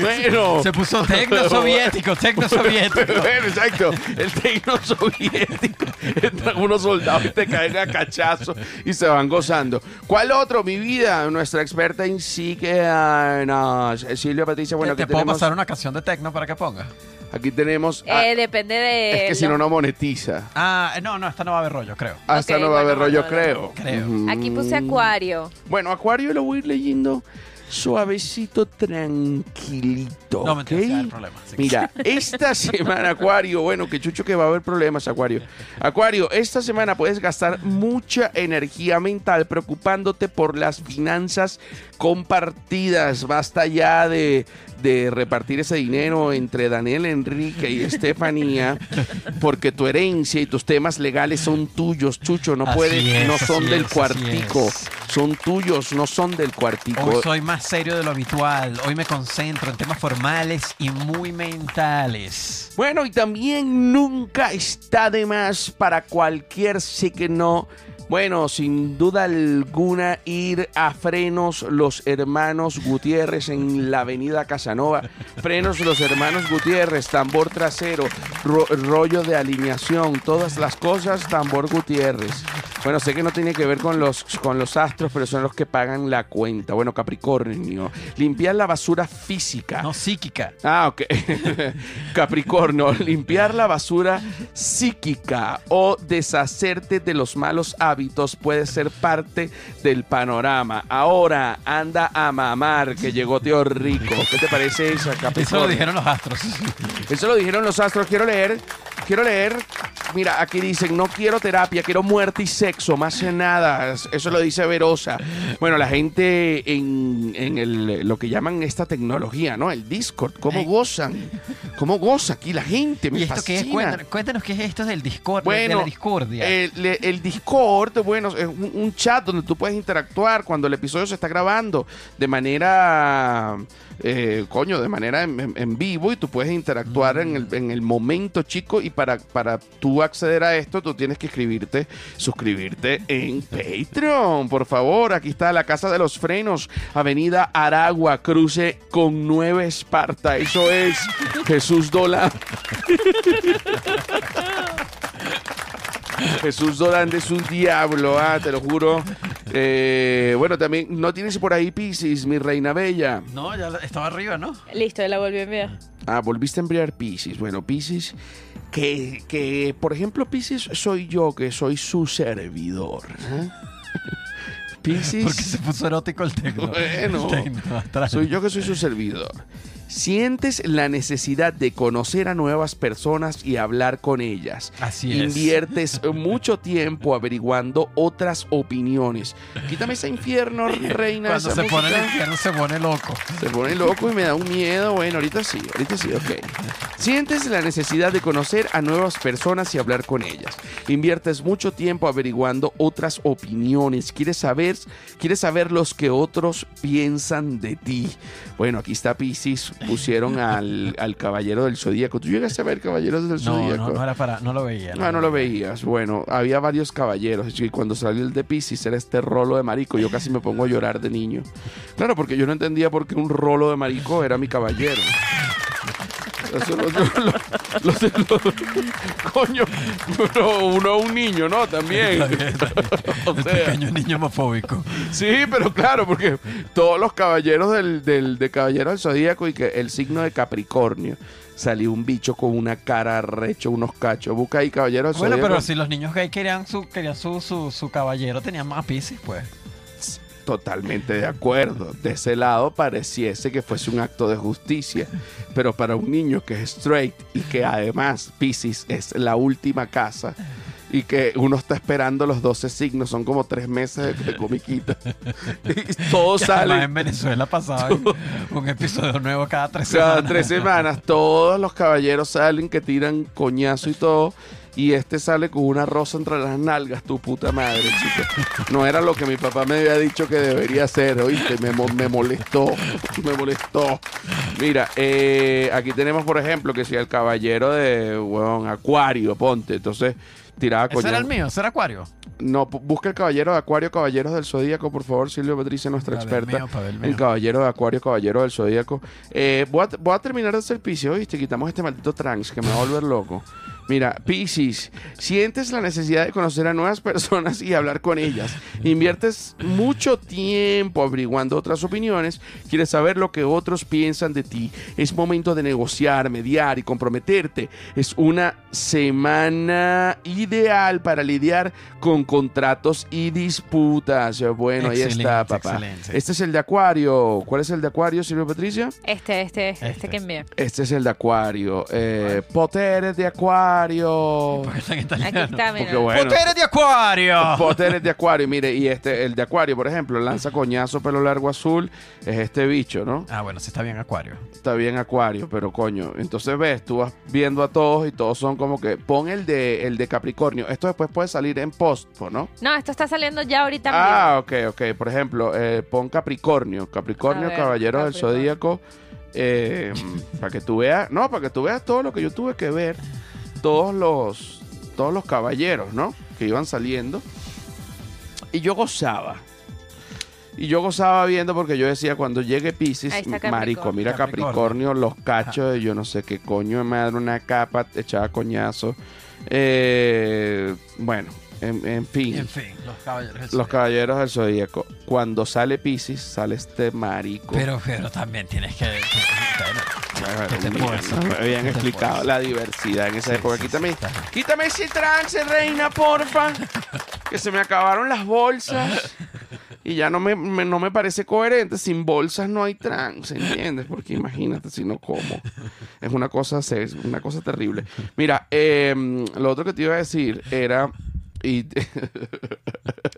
bueno. Se puso tecno soviético, tecno soviético. Bueno, exacto. El tecno soviético. Entran unos soldados y te caen a cachazo y se van gozando. ¿Cuál otro? Mi vida, nuestra experta en psique. ah, no, Silvia Patricia, bueno, te aquí puedo pasar una canción de tecno para que pongas. aquí tenemos. ah, Eh, depende de. es que si no, no monetiza. Ah, no, no, esta no va a haber rollo, creo. Hasta Ok, no va a haber rollo, creo. Creo. Aquí puse Acuario. Bueno, Acuario lo voy a ir leyendo suavecito, tranquilito. No, mentira, ¿ok? sí hay problema, sí. Mira, esta semana, Acuario, bueno, que chucho que va a haber problemas, Acuario. Acuario, esta semana puedes gastar mucha energía mental preocupándote por las finanzas compartidas. Basta ya de, de repartir ese dinero entre Daniel Enrique y Estefanía, porque tu herencia y tus temas legales son tuyos, Chucho. No Así es, no son del es, cuartico. Son tuyos, no son del cuartico. Hoy soy más serio de lo habitual. Hoy me concentro en temas formales y muy mentales. Bueno, y también nunca está de más para cualquier signo. Bueno, sin duda alguna, ir a Frenos Los Hermanos Gutiérrez en la avenida Casanova. Frenos Los Hermanos Gutiérrez, tambor trasero, ro- rollo de alineación, todas las cosas, tambor Gutiérrez. Bueno, sé que no tiene que ver con los, con los astros, pero son los que pagan la cuenta. Bueno, Capricornio, limpiar la basura física. No psíquica. Ah, ok. Capricornio, limpiar la basura psíquica o deshacerte de los malos hábitos puede ser parte del panorama. Ahora anda a mamar que llegó Tío Rico. ¿Qué te parece esa, Capricornio? Eso lo dijeron los astros. Eso lo dijeron los astros. Quiero leer, quiero leer mira, aquí dicen, no quiero terapia, quiero muerte y sexo, más nada. Eso lo dice Verosa. Bueno, la gente en, en el, lo que llaman esta tecnología, ¿no? El Discord, ¿cómo gozan? ¿Cómo goza aquí la gente? Me ¿Y esto qué es? Cuéntanos, cuéntanos qué es esto del Discord, de- de Bueno, la discordia. El, el Discord, bueno, es un, chat donde tú puedes interactuar cuando el episodio se está grabando de manera, eh, coño, de manera en, vivo y tú puedes interactuar en, el, en el momento, chico. Y para, para tú acceder a esto, tú tienes que escribirte, suscribirte en Patreon, por favor. Aquí está la Casa de los Frenos, Avenida Aragua, cruce con 9 Esparta. Eso es Jesús Dola. Jesús Dolan es un diablo, ah, te lo juro. Eh, bueno, también no tienes por ahí Pisces, mi reina bella. No, ya estaba arriba, ¿no? Listo, la volví a enviar. Ah, volviste a enviar Pisces. Bueno, Pisces, que, que por ejemplo, Pisces soy yo, que soy su servidor. ¿eh? Pisces. Porque se puso erótico el tecno. Bueno, El tecno. Soy yo que soy su servidor. Sientes la necesidad de conocer a nuevas personas y hablar con ellas. Así es. Inviertes mucho tiempo averiguando otras opiniones. Quítame ese infierno, reina. Cuando se pone el infierno se pone loco. Se pone loco y me da un miedo. Bueno, ahorita sí, ahorita sí, ok. Sientes la necesidad de conocer a nuevas personas y hablar con ellas. Inviertes mucho tiempo averiguando otras opiniones. Quieres saber, quieres saber los que otros piensan de ti. Bueno, aquí está Pisces. Pusieron al, al Caballero del Zodíaco. ¿Tú llegaste a ver Caballeros del No, Zodíaco? no, no era para, no lo veía. Ah, no lo veías. Bueno, había varios caballeros. Y cuando salió el de Pisces era este rolo de marico. Yo casi me pongo a llorar de niño. Claro, porque yo no entendía por qué un rolo de marico era mi caballero. Eso lo, yo lo- lo- lo- coño, pero uno un niño, ¿no? También. O El sea, pequeño niño homofóbico. Sí, pero claro, porque todos los caballeros del, del, de Caballero del Zodíaco y que el signo de Capricornio salió un bicho con una cara recho, unos cachos. Busca ahí Caballero Bueno, pero si los niños gay querían su, querían su, su, su caballero, tenían más piscis, pues. Totalmente de acuerdo. De ese lado pareciese que fuese un acto de justicia. Pero para un niño que es straight y que además Pisces es la última casa y que uno está esperando los 12 signos, son como tres meses de, de comiquita. Y todo Que además sale en Venezuela pasaba un episodio nuevo cada tres cada semanas. tres semanas. Todos los caballeros salen que tiran coñazo y todo. Y este sale con una rosa entre las nalgas, tu puta madre, chico. No era lo que mi papá me había dicho que debería ser, oíste, me, mo- me molestó, me molestó. Mira, eh, aquí tenemos, por ejemplo, que si el caballero de, weón, Acuario, ponte, entonces tiraba Ese era el mío, ese era Acuario. No, busca el caballero de Acuario, caballeros del Zodíaco, por favor, Silvio Patricia, nuestra experta. mío, el mío. caballero de Acuario, caballero del Zodíaco. Eh, voy, a, voy a terminar de hacer Pisces, ¿oíste? Quitamos este maldito trans que me va a volver loco. Mira, Pisces, sientes la necesidad de conocer a nuevas personas y hablar con ellas. Inviertes mucho tiempo averiguando otras opiniones. Quieres saber lo que otros piensan de ti. Es momento de negociar, mediar y comprometerte. Es una semana ideal para lidiar con contratos y disputas. Bueno, ahí está, papá. excelente. Este es el de Acuario. ¿Cuál es el de Acuario, Silvia Patricia? Este, este, este, Este. que envié. Este es el de Acuario. Eh, poteres de Acuario. Porque está en Aquí italiano. está, mira. Porque bueno. ¡Poteres de Acuario! Poteres de Acuario. Mire, y este, el de Acuario, por ejemplo, lanza coñazo, pelo largo azul. Es este bicho, ¿no? Ah, bueno, sí está bien Acuario. Está bien Acuario, pero coño. Entonces ves, tú vas viendo a todos y todos son como que. Pon el de, el de Capricornio. Esto después puede salir en post, ¿no? No, esto está saliendo ya ahorita. Ah, ok, ok. Por ejemplo, eh, pon Capricornio. Capricornio, ver, Caballero del Capricornio. Zodíaco. eh, para que tú veas. No, para que tú veas todo lo que yo tuve que ver. Todos los. Todos los caballeros, ¿no? Que iban saliendo. Y yo gozaba. Y yo gozaba viendo porque yo decía, cuando llegue Pisces, marico, mira Capricornio. Capricornio, los cachos de yo no sé qué coño de madre, una capa echada coñazo. Eh, bueno, en, en fin. En fin, los caballeros del Los Zodiaco. caballeros del zodíaco. Cuando sale Pisces, sale este marico. Pero, pero también tienes que... que- Bueno, ¿qué te mira, puedo decir? no me habían ¿Qué te explicado la diversidad en esa época. quítame, quítame ese trance, reina, porfa. que se me acabaron las bolsas. Y ya no me, me- no me parece coherente. Sin bolsas no hay trans, ¿entiendes? Porque imagínate si no como. Es una cosa, es una cosa terrible. Mira, eh, lo otro que te iba a decir era... Y,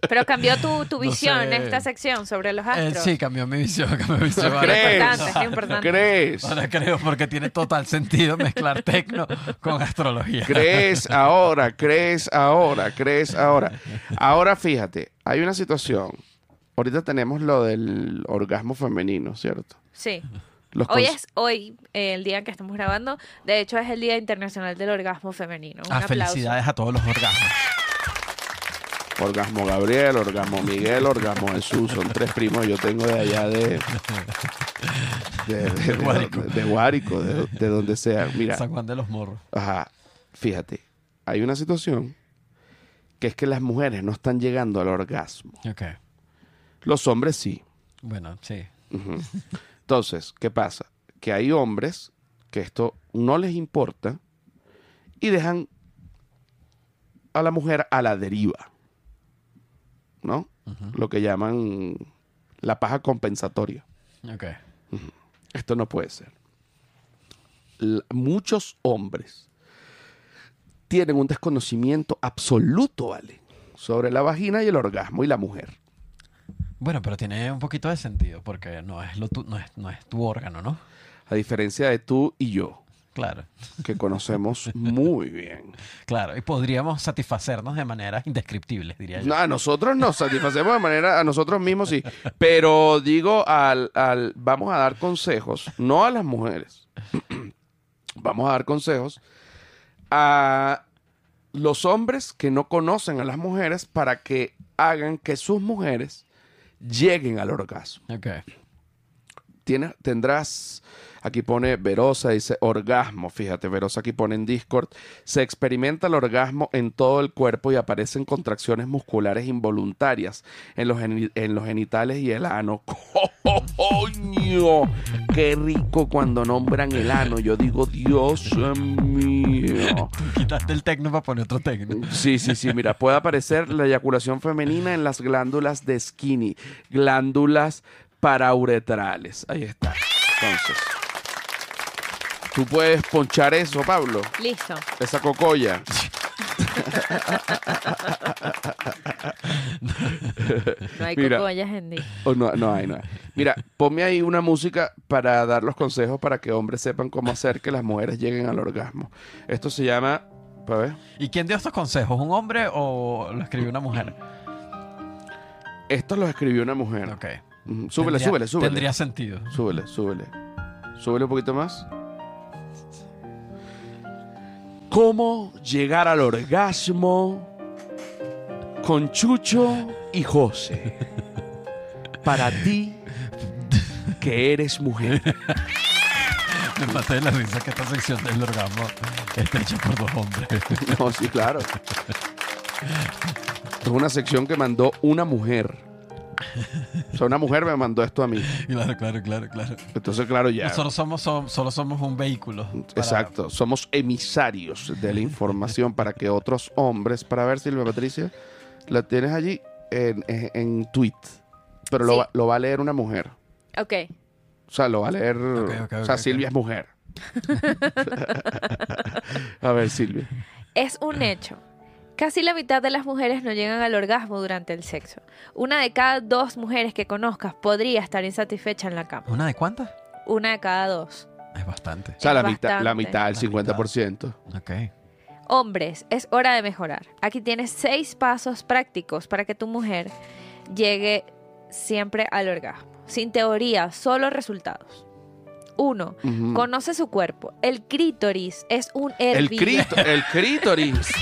Pero cambió tu, tu No visión sé. en esta sección sobre los Eh, astros. sí, cambió mi visión. Cambió mi visión. ¿No Ahora- crees? importante, es importante. ¿Crees? Ahora creo porque tiene total sentido mezclar tecno con astrología. Crees ahora, crees ahora, crees ahora. Ahora fíjate, hay una situación. Ahorita tenemos lo del orgasmo femenino, ¿cierto? Sí. Los Hoy es hoy, eh, el día en que estamos grabando. De hecho, es el Día Internacional del Orgasmo Femenino. Un Ah, aplauso. felicidades a todos los orgasmos. Orgasmo Gabriel, Orgasmo Miguel, Orgasmo Jesús. Son tres primos que yo tengo de allá de. De, de- de- Guárico. de Guárico, de, de donde sea. Mira, San Juan de los Morros. ajá, fíjate, hay una situación que es que las mujeres no están llegando al orgasmo. Ok. Los hombres sí. Bueno, sí. Entonces, ¿qué pasa? Que hay hombres que esto no les importa y dejan a la mujer a la deriva. ¿No? Lo que llaman la paja compensatoria. Ok. Esto no puede ser. Muchos hombres tienen un desconocimiento absoluto, ¿vale? Sobre la vagina y el orgasmo y la mujer. Bueno, pero tiene un poquito de sentido porque no es, lo tu, no es, no es tu órgano, ¿no? A diferencia de tú y yo, Claro, que conocemos muy bien. claro. Y podríamos satisfacernos de maneras indescriptibles, diría yo. No, a nosotros nos satisfacemos de manera, a nosotros mismos sí. Pero digo, al, al, vamos a dar consejos, no a las mujeres. vamos a dar consejos a los hombres que no conocen a las mujeres para que hagan que sus mujeres lleguen al orgasmo. Ok. Tienes, tendrás, aquí pone Verosa, dice orgasmo, fíjate, Verosa aquí pone en Discord, se experimenta el orgasmo en todo el cuerpo y aparecen contracciones musculares involuntarias en los, en los genitales y el ano. ¡Coño! ¡Qué rico cuando nombran el ano! Yo digo, Dios mío. Quitaste el tecno para poner otro tecno. Sí, sí, sí, mira, puede aparecer la eyaculación femenina en las glándulas de skinny, glándulas parauretrales. Ahí está. Entonces, tú puedes ponchar eso, Pablo, Listo. esa cocoya. No hay Mira. cogollas en Di. O no, no hay, no hay. Mira, ponme ahí una música para dar los consejos para que hombres sepan cómo hacer que las mujeres lleguen al orgasmo. Esto se llama, para ver, ¿Y quién dio estos consejos? ¿Un hombre o lo escribió una mujer? esto lo escribió una mujer. Ok. Súbele, Tendría- súbele, súbele. Tendría sentido. Súbele, súbele. Súbele un poquito más. ¿Cómo llegar al orgasmo con Chucho y José? Para ti, que eres mujer. Me maté de la risa que esta sección del orgasmo está hecha por dos hombres. No, sí, claro. Es una sección que mandó una mujer. O sea, una mujer me mandó esto a mí. claro, claro, claro, claro. Entonces, claro, ya. Nosotros somos, som- solo somos un vehículo. para- Exacto, somos emisarios de la información para que otros hombres, para ver Silvia Patricia, la tienes allí en, en, en tweet, pero lo, Sí. va, lo va a leer una mujer. Ok. O sea, lo va a leer, o sea, Silvia es mujer. a ver, Silvia. Es un hecho. Casi la mitad de las mujeres no llegan al orgasmo durante el sexo. Una de cada dos mujeres que conozcas podría estar insatisfecha en la cama. ¿Una de cuántas? Una de cada dos. Es bastante. O sea, la mitad, la mitad, el La 50%. Ok. Hombres, es hora de mejorar. Aquí tienes seis pasos prácticos para que tu mujer llegue siempre al orgasmo. Sin teoría, solo resultados. Uno, conoce su cuerpo. El clítoris es un el, hervidero. crito, el clítoris.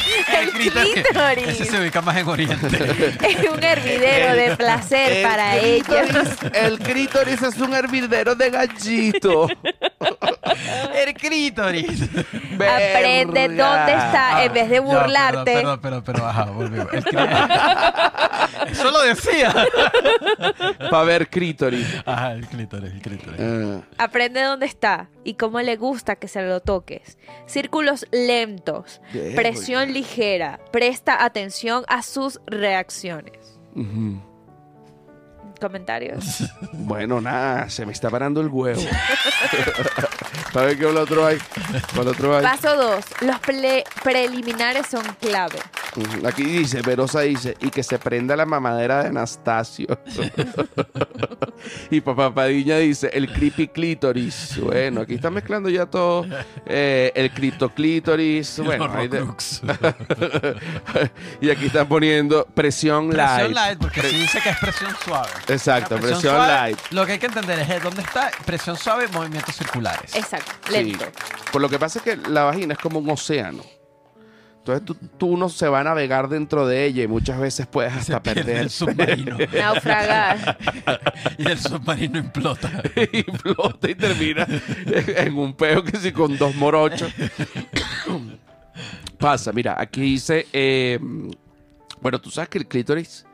El clítoris. Ese se ubica más en Oriente. Es un hervidero de placer El para ella. clítoris- El clítoris es un hervidero de gallito. el clítoris. Aprende Verga. dónde está en vez de Ya, burlarte. Perdón, perdón, pero ajá, volvemos. El. Eso lo decía. Para ver clítoris. Ajá, el clítoris, el clítoris. Ah. Aprende dónde está y cómo le gusta que se lo toques. Círculos lentos, presión ligera. Presta atención a sus reacciones. Comentarios. Bueno, nada, se me está parando el huevo. Para ver qué otro hay. ¿Cuál otro hay? Paso 2. Los ple- preliminares son clave. Aquí dice, Verosa dice, y que se prenda la mamadera de Anastasio. y Papá Padilla dice, el creepy clítoris. Bueno, aquí están mezclando ya todo. eh, el criptoclítoris. Bueno, hay de- y aquí están poniendo presión, Presión light. light, porque sí dice que es presión suave. Exacto, presión, suave, light. Lo que hay que entender es eh, dónde está presión suave, movimientos circulares. Exacto. Sí. Lento. Por lo que pasa es que la vagina es como un océano. Entonces tú, tú no se va a navegar dentro de ella y muchas veces puedes Se hasta pierde perder el submarino. Naufragar. y el submarino implota. y flota y termina en un peo que sí con dos morochos. Pasa, mira, aquí dice, eh, bueno, tú sabes que el clítoris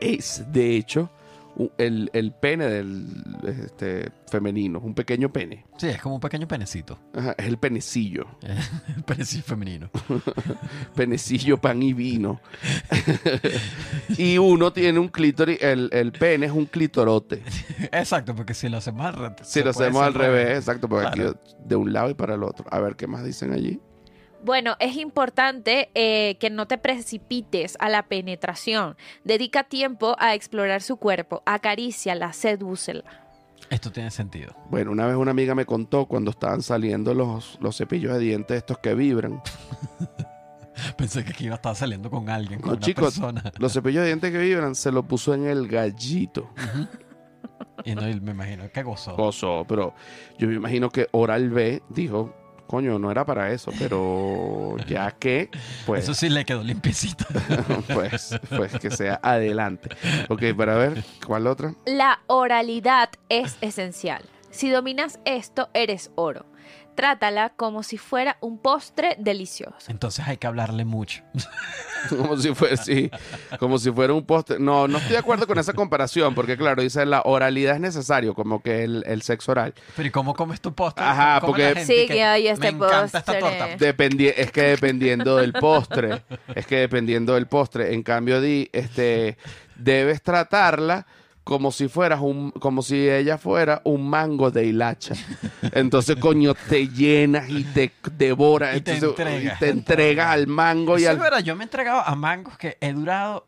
es, de hecho, el, el pene del este, femenino, un pequeño pene. Sí, es como un pequeño penecito. Ajá, es el penecillo, El penecito femenino. penecillo, pan y vino. y uno tiene un clítoris, el, el pene es un clitorote. Exacto, porque si lo hacemos al revés. Si lo hacemos al revés, exacto, porque aquí de un lado y para el otro. A ver, ¿qué más dicen allí? Bueno, es importante eh, que no te precipites a la penetración. Dedica tiempo a explorar su cuerpo. Acaríciala, sedúcela. Esto tiene sentido. Bueno, una vez una amiga me contó cuando estaban saliendo los, los cepillos de dientes estos que vibran. Pensé que aquí iba a estar saliendo con alguien, con No, una chicos, persona. los cepillos de dientes que vibran se lo puso en el gallito. Y no, me imagino que gozó. Gozo, pero yo me imagino que Oral B dijo, coño, no era para eso, pero ya que, pues, Eso sí le quedó limpiecito. pues, pues que sea adelante. Ok, para ver, ¿cuál otra? La oralidad es esencial. Si dominas esto, eres oro. Trátala como si fuera un postre delicioso. Entonces hay que hablarle mucho. Como si fuera, sí, como si fuera un postre. No, no estoy de acuerdo con esa comparación, porque claro, dice la oralidad es necesario, como que el, el sexo oral. Pero ¿y cómo comes tu postre? Ajá, ¿Cómo come la porque- gente Sí, que hay este Me encanta esta postre. torta. Dependi- es que dependiendo del postre, es que dependiendo del postre, en cambio di, este, debes tratarla como si fueras un, como si ella fuera un mango de hilacha. Entonces, coño, te llenas y te devoras. Y te entonces, entregas. y te entregas al mango y Eso al es verdad, yo me he entregado a mangos que he durado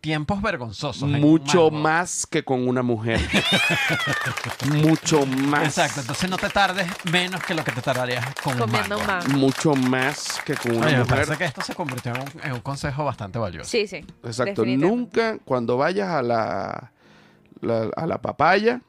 tiempos vergonzosos. mucho más que con una mujer. mucho más. Exacto, entonces no te tardes menos que lo que te tardarías con Comiendo un un mango. mango. Mucho más que con una Oye, me mujer. parece que esto se convirtió en un, en un consejo bastante valioso. Sí, sí. Exacto. definitivamente. Nunca cuando vayas a la, la- a la papaya,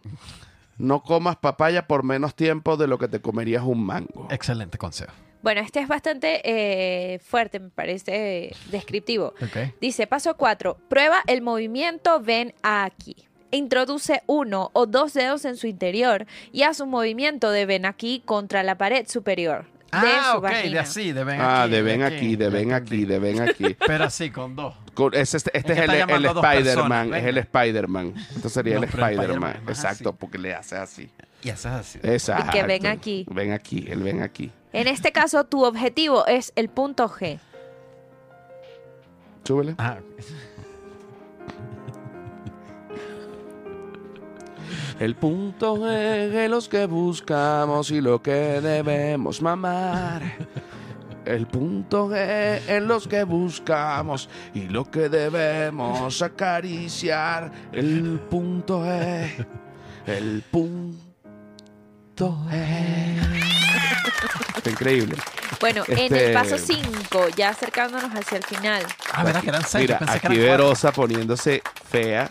no comas papaya por menos tiempo de lo que te comerías un mango. Excelente consejo. Bueno, este es bastante eh, fuerte, me parece eh, descriptivo. Dice, paso 4, prueba el movimiento ven aquí. Introduce uno o dos dedos en su interior y haz un movimiento de ven aquí contra la pared superior Ah, su ok, vagina. de así, de ven Ah, aquí. de ven aquí, de ven aquí, de ven aquí. Pero así, con dos. Con- Este, este Es que el, el Spider-Man, es el Spider-Man. Esto sería No, el Spider-Man. Exacto, así. porque le hace así. Y haces así. Exacto. ven aquí. Ven aquí, el ven aquí. En este caso, tu objetivo es el punto G. Súbele. Ah, El punto es los que buscamos y lo que debemos mamar. El punto G en los que buscamos y lo que debemos acariciar. El punto G, el punto G. Está increíble. Bueno, en Este- el paso 5, ya acercándonos hacia el final. ah, ¿verdad que eran seis? Mira, Yo pensé que aquí eran. Verosa poniéndose fea.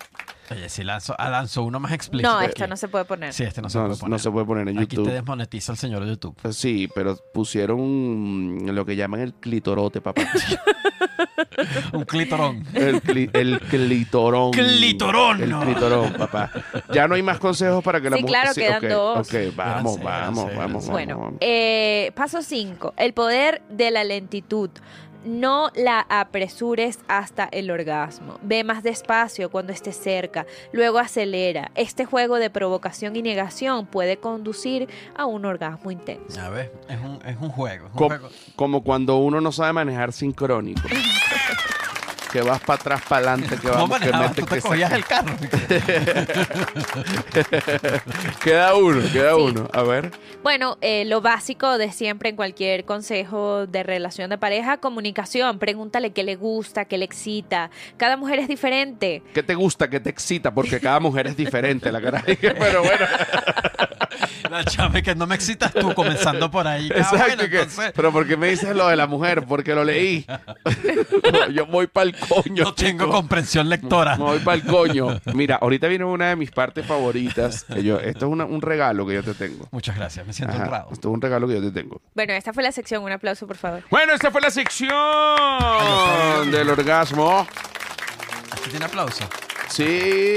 Oye, si lanzo, ah, lanzó uno más explícito. No, aquí. esto no se puede poner. Sí, este no se No, puede no poner. se puede poner en Aquí YouTube. te desmonetiza el señor de YouTube. Sí, pero pusieron lo que llaman el clitorote, papá. Un clitorón. El, cli- el clitorón. ¡Clitorón! El clitorón, papá. Ya no hay más consejos para que la Sí, mujer... claro, quedan ok, dos. Ok, vamos, vamos, vamos, Bueno, vamos. eh, paso 5. El poder de la lentitud. No la apresures hasta el orgasmo. Ve más despacio cuando esté cerca. Luego acelera. Este juego de provocación y negación puede conducir a un orgasmo intenso. A ver, es un, es un juego. es un Com- juego. como cuando uno no sabe manejar sincrónico. que vas para atrás, para adelante, que ¿Cómo vamos, que manejabas? metes, Tú te que cogías saca. el carro. Queda uno, queda Sí. uno. A ver. Bueno, eh, lo básico de siempre en cualquier consejo de relación de pareja, comunicación. Pregúntale qué le gusta, qué le excita. Cada mujer es diferente. ¿Qué te gusta? ¿Qué te excita? Porque cada mujer es diferente, la cara. Pero bueno, La chave que no me excitas tú, comenzando por ahí. Ah, exacto. bueno, que- entonces, Pero ¿por qué me dices lo de la mujer? Porque lo leí. Yo voy para el coño. no tengo chico. comprensión lectora. Me voy para el coño. Mira, ahorita viene una de mis partes favoritas. yo- esto es una- un regalo que yo te tengo. Muchas gracias, me siento Ajá, honrado. esto es un regalo que yo te tengo. Bueno, esta fue la sección. Un aplauso, por favor. Bueno, esta fue la sección del orgasmo. ¿Aquí tiene aplauso? Sí.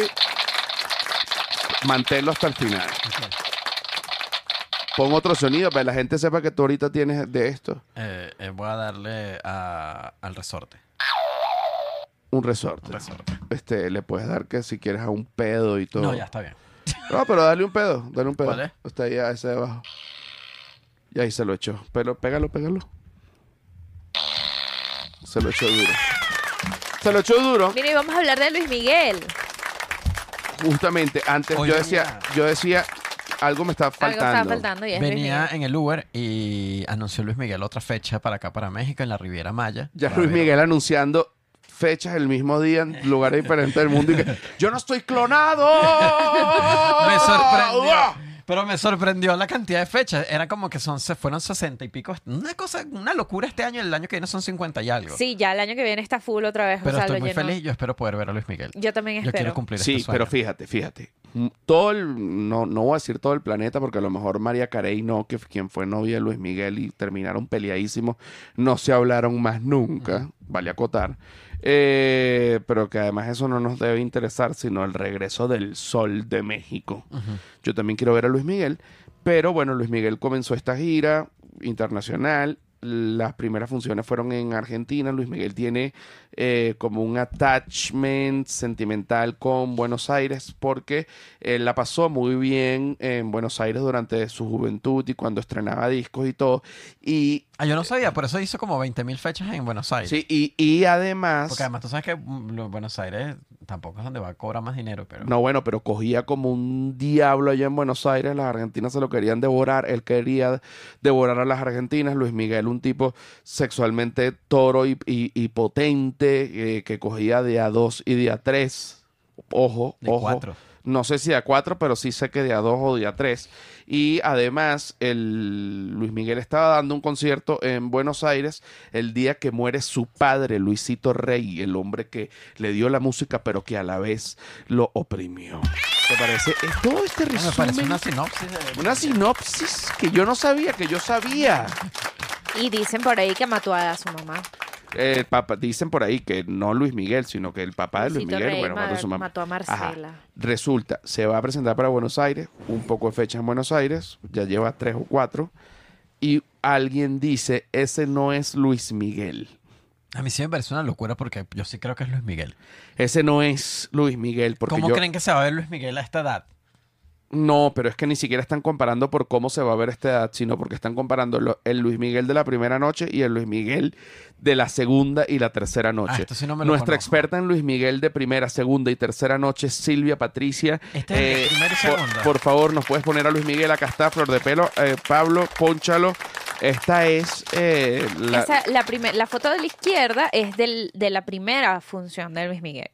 Manténlo hasta el final. Pon otro sonido para que la gente sepa que tú ahorita tienes de esto. Eh, eh, voy a darle a- al resorte. Un resorte. resorte. Este, le puedes dar que si quieres a un pedo y todo. No, ya está bien. No, pero dale un pedo, dale un pedo. ¿Cuál es? Está ahí, a ese de abajo. Y ahí se lo echó. Pero pégalo, pégalo. Se lo echó duro. Se lo echó duro. Mire, y vamos a hablar de Luis Miguel. Justamente antes yo decía, yo decía, algo me está Algo faltando. estaba faltando y es Luis Venía en el Uber y anunció Luis Miguel otra fecha para acá, para México, en la Riviera Maya. Ya Luis ver- Miguel anunciando fechas el mismo día en lugares diferentes del mundo y que yo no estoy clonado. Me sorprendió. Pero me sorprendió la cantidad de fechas. Era como que son, se fueron 60 y pico. Una cosa, una locura este año. El año que viene son 50 y algo. Sí, ya el año que viene está full otra vez. Pero o sea, estoy lo muy feliz. Yo espero poder ver a Luis Miguel. Yo también Yo espero. quiero cumplir Sí, este pero sueño. fíjate, fíjate. Todo el, no, no voy a decir todo el planeta porque a lo mejor María Carey no, que quien fue novia de Luis Miguel y terminaron peleadísimos, no se hablaron más nunca, vale acotar. Eh, pero que además eso no nos debe interesar, sino el regreso del sol de México. Yo también quiero ver a Luis Miguel, pero bueno, Luis Miguel comenzó esta gira internacional. Las primeras funciones fueron en Argentina. Luis Miguel tiene eh, como un attachment sentimental con Buenos Aires porque él la pasó muy bien en Buenos Aires durante su juventud y cuando estrenaba discos y todo. Y Ah, yo no sabía. Por eso hizo como 20 mil fechas en Buenos Aires. sí, y, y además. Porque además tú sabes que mm, lo- Buenos Aires tampoco es donde va a cobrar más dinero. Pero No, bueno, pero cogía como un diablo allá en Buenos Aires, las argentinas se lo querían devorar, él quería devorar a las argentinas, Luis Miguel, un tipo sexualmente toro y, y- y potente, eh, que cogía de a dos y de a tres, ojo, de ojo, cuatro. No sé si de a cuatro, pero sí sé que de a dos o de a tres. Y además, el Luis Miguel estaba dando un concierto en Buenos Aires el día que muere su padre, Luisito Rey, el hombre que le dio la música, pero que a la vez lo oprimió. ¿Te parece? Es todo este Ah, resumen. me parece una sinopsis. de- una sinopsis que yo no sabía, que yo sabía. Y dicen por ahí que mató a su mamá. El papá, dicen por ahí que no Luis Miguel, sino que el papá de Luis Luisito Miguel, Rey bueno, mató a su mamá. mató a Marcela. Resulta, se va a presentar para Buenos Aires, un poco de fecha en Buenos Aires, ya lleva tres o cuatro, y alguien dice, ese no es Luis Miguel. A mí sí me parece una locura porque yo sí creo que es Luis Miguel. Ese no es Luis Miguel, porque ¿Cómo yo... creen que se va a ver Luis Miguel a esta edad? No, pero es que ni siquiera están comparando por cómo se va a ver esta edad, sino porque están comparando lo- el Luis Miguel de la primera noche y el Luis Miguel de la segunda y la tercera noche. Ah, esto sí no me lo Nuestra conozco. experta en Luis Miguel de primera, segunda y tercera noche, Silvia Patricia. Este es el Eh, primera y por, segunda. por favor, nos puedes poner a Luis Miguel, acá está, Flor de Pelo. Eh, Pablo, ponchalo. Esta es eh, la... Esa- la, primer- la foto de la izquierda es del- de la primera función de Luis Miguel.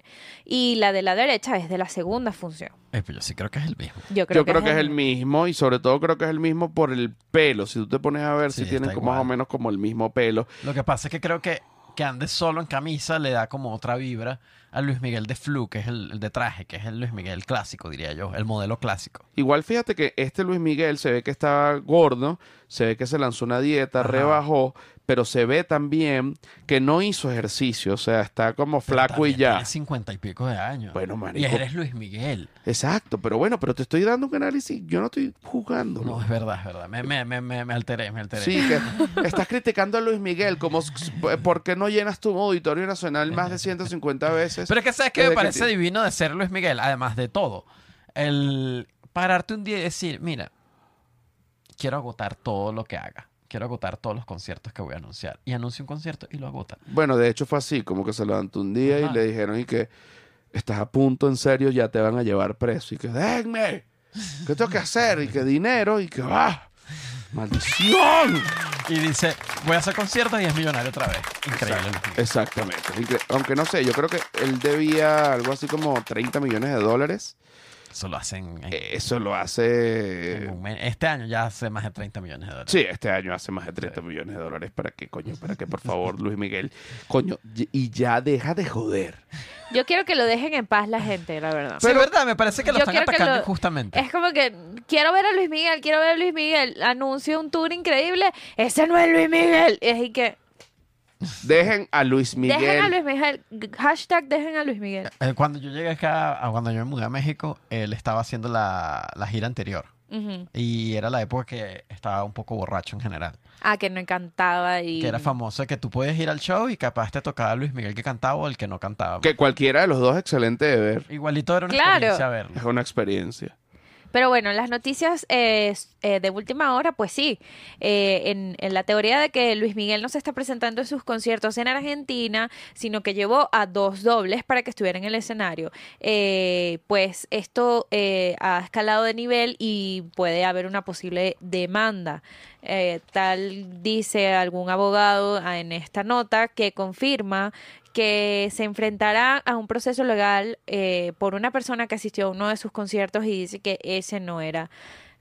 Y la de la derecha es de la segunda función. Eh, pues yo sí creo que es el mismo. Yo creo, Yo creo que es el mismo y sobre todo creo que es el mismo por el pelo. Si tú te pones a ver Sí, si tienen más o menos como el mismo pelo. Lo que pasa es que creo que que ande solo en camisa le da como otra vibra a Luis Miguel de Flu, que es el, el de traje, que es el Luis Miguel clásico, diría yo, el modelo clásico. Igual fíjate que este Luis Miguel se ve que está gordo, se ve que se lanzó una dieta, Ajá. rebajó, pero se ve también que no hizo ejercicio, o sea, está como flaco y ya. Tiene cincuenta y pico de años. Bueno, y marico. eres Luis Miguel. Exacto, pero bueno, pero te estoy dando un análisis, yo no estoy jugando. No, es verdad, es verdad. Me, me, me, me, alteré, me alteré. Sí, que estás criticando a Luis Miguel, como s- ¿por qué no llenas tu auditorio nacional más de 150 veces? Pero es que sabes que me parece divino de ser Luis Miguel, además de todo. El pararte un día y decir, mira, quiero agotar todo lo que haga. quiero agotar todos los conciertos que voy a anunciar. Y anuncio un concierto y lo agota. Bueno, de hecho fue así, como que se levantó un día Ajá. y le dijeron y que estás a punto, en serio, ya te van a llevar preso. Y que, déjenme, ¿qué tengo que hacer? Y que dinero, y que, ¡ah! ¡Maldición! Y dice, voy a hacer conciertos y es millonario otra vez. Increíble. Exactamente. Incre- Aunque no sé, yo creo que él debía algo así como 30 millones de dólares. Eso lo hacen en- Eso lo en hace... un mes. Este año ya hace más de 30 millones de dólares. Sí, este año hace más de 30 millones de dólares. ¿Para qué, coño? ¿Para qué, por favor, Luis Miguel? Coño, y- y ya deja de joder. Yo quiero que lo dejen en paz la gente, la verdad. Sí, Pero- verdad, me parece que lo están atacando lo- injustamente. Es como que quiero ver a Luis Miguel, quiero ver a Luis Miguel. Anuncio un tour increíble. Ese no es Luis Miguel. Es y que Dejen a Luis Miguel. dejen a Luis Miguel. Hashtag dejen a Luis Miguel. Eh, Cuando yo llegué acá, cuando yo me mudé a México, él estaba haciendo la, la gira anterior. Y era la época que estaba un poco borracho en general. Ah, que no cantaba y. Que era famoso que tú puedes ir al show y capaz te tocaba Luis Miguel que cantaba o el que no cantaba. Que cualquiera de los dos es excelente de ver. Igualito era una Claro. experiencia Es verlo. una experiencia. Pero bueno, las noticias eh, eh, de última hora, pues sí, eh, en, en la teoría de que Luis Miguel no se está presentando en sus conciertos en Argentina, sino que llevó a dos dobles para que estuvieran en el escenario, eh, pues esto eh, ha escalado de nivel y puede haber una posible demanda. Eh, tal dice algún abogado ah, en esta nota que confirma que se enfrentará a un proceso legal eh, por una persona que asistió a uno de sus conciertos y dice que ese no era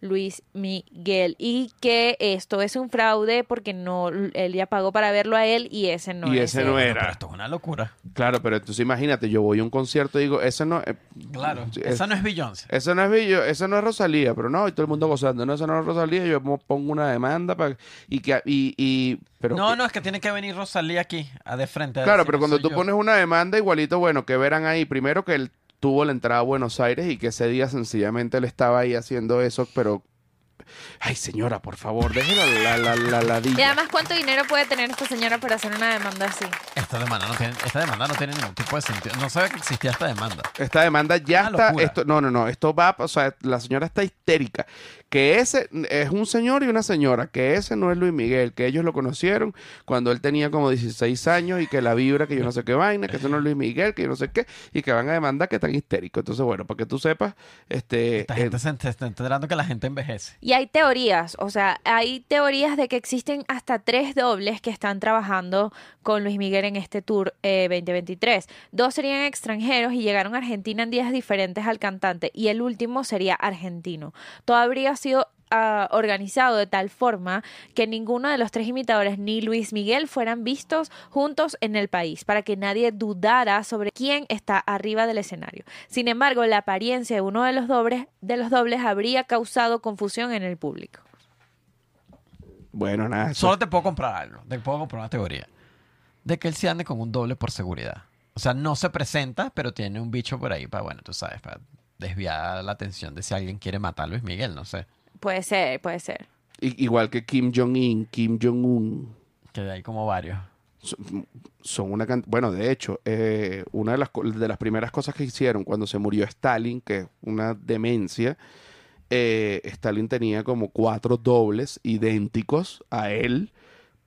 Luis Miguel y que esto es un fraude porque no él ya pagó para verlo a él y ese no Y es ese él. no era. Pero esto es una locura. Claro, pero entonces imagínate, yo voy a un concierto y digo, ese no, eh, Claro. Esa es- no es Beyoncé. ese no es Billo, ese no es Rosalía, pero no, y todo el mundo gozando, no, ese no es Rosalía, yo pongo una demanda para y que y, y pero no, que- no, es que tiene que venir Rosalía aquí, a de frente. a Claro, pero "No cuando tú yo". pones una demanda igualito, bueno, que verán ahí primero que él tuvo la entrada a Buenos Aires y que ese día sencillamente él estaba ahí haciendo eso, pero ay, señora, por favor, déjela la la la Y ladilla. además, ¿cuánto dinero puede tener esta señora para hacer una demanda así? Esta demanda no tiene, esta demanda no tiene ningún tipo de sentido. No sabía que existía esta demanda. Esta demanda ya Una está. Esto, no, no, no. Esto va. O sea, la señora está histérica. Que ese es un señor y una señora. Que ese no es Luis Miguel. Que ellos lo conocieron cuando él tenía como 16 años. Y que la vibra, que yo no sé qué vaina. Que ese no es Luis Miguel. Que yo no sé qué. Y que van a demandar que están histéricos. Entonces, bueno, para que tú sepas. Este. Esta eh, gente se, se está enterando que la gente envejece. Y hay teorías, o sea, hay teorías de que existen hasta tres dobles que están trabajando con Luis Miguel en este tour eh, 2023. Dos serían extranjeros y llegaron a Argentina en días diferentes al cantante y el último sería argentino. Todo habría sido ah, organizado de tal forma que ninguno de los tres imitadores ni Luis Miguel fueran vistos juntos en el país para que nadie dudara sobre quién está arriba del escenario. Sin embargo, la apariencia de uno de los dobles, de los dobles habría causado confusión en el público. bueno, nada. Solo te puedo comprar algo. Te puedo comprar una teoría. De que él se ande con un doble por seguridad. O sea, no se presenta, pero tiene un bicho por ahí para, bueno, tú sabes, para desviar la atención de si alguien quiere matar a Luis Miguel, no sé. Puede ser, puede ser. i- igual que Kim Jong-un. Kim Jong-un. Que hay como varios. son, son una cant- bueno de hecho eh, una de las de las primeras cosas que hicieron cuando se murió Stalin que es una demencia eh, Stalin tenía como cuatro dobles idénticos a él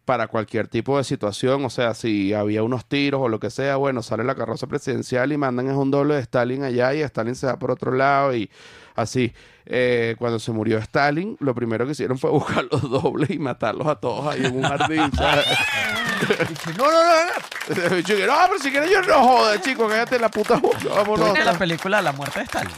para cualquier tipo de situación o sea si había unos tiros o lo que sea bueno sale la carroza presidencial y mandan es un doble de Stalin allá y Stalin se va por otro lado y así Eh, cuando se murió Stalin lo primero que hicieron fue buscar los dobles y matarlos a todos ahí en un jardín ¿sabes? no, no, no, no. Que, no, pero si quieres yo no joder, chico, cállate la puta boca, vámonos. ¿Viste la película La muerte de Stalin?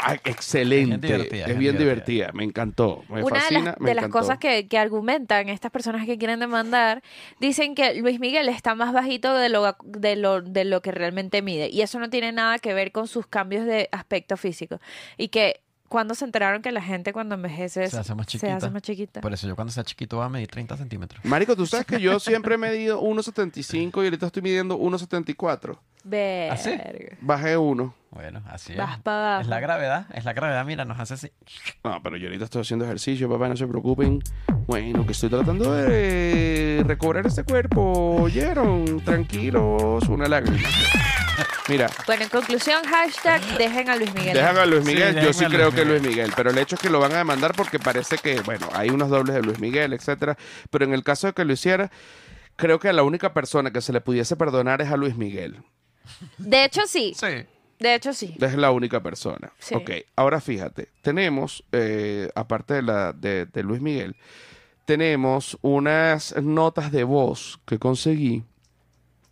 Buah, excelente. Es bien divertida, es es bien bien divertida. Me encantó. Me Una de fascina. las, me de las cosas que, que argumentan estas personas que quieren demandar, dicen que Luis Miguel está más bajito de lo, de, lo, de lo que realmente mide. Y eso no tiene nada que ver con sus cambios de aspecto físico. Y que cuando se enteraron que la gente cuando envejece Se hace más se chiquita. hace más chiquita. Por eso yo cuando sea chiquito voy a medir 30 centímetros. Marico, tú sabes que yo siempre he medido 1.75 y ahorita estoy midiendo 1.74. Verga. ¿Ah, sí? Bajé uno. Bueno, así es. Vas para abajo. Es la gravedad, es la gravedad, mira, nos hace así. No, pero yo ahorita estoy haciendo ejercicio, papá, no se preocupen. Bueno, que estoy tratando de recobrar este cuerpo. ¿Oyeron? Tranquilos, una lágrima. Mira, Bueno, en conclusión, hashtag dejen a Luis Miguel. dejan a Luis Sí, Miguel, yo sí a Luis creo que. Luis Miguel, pero el hecho es que lo van a demandar porque parece que, bueno, hay unos dobles de Luis Miguel, etcétera, pero en el caso de que lo hiciera, creo que a la única persona que se le pudiese perdonar es a Luis Miguel. De hecho, sí. Sí. De hecho, sí. Es la única persona. Sí. Ok, ahora fíjate, tenemos, eh, aparte de, la, de, de Luis Miguel, tenemos unas notas de voz que conseguí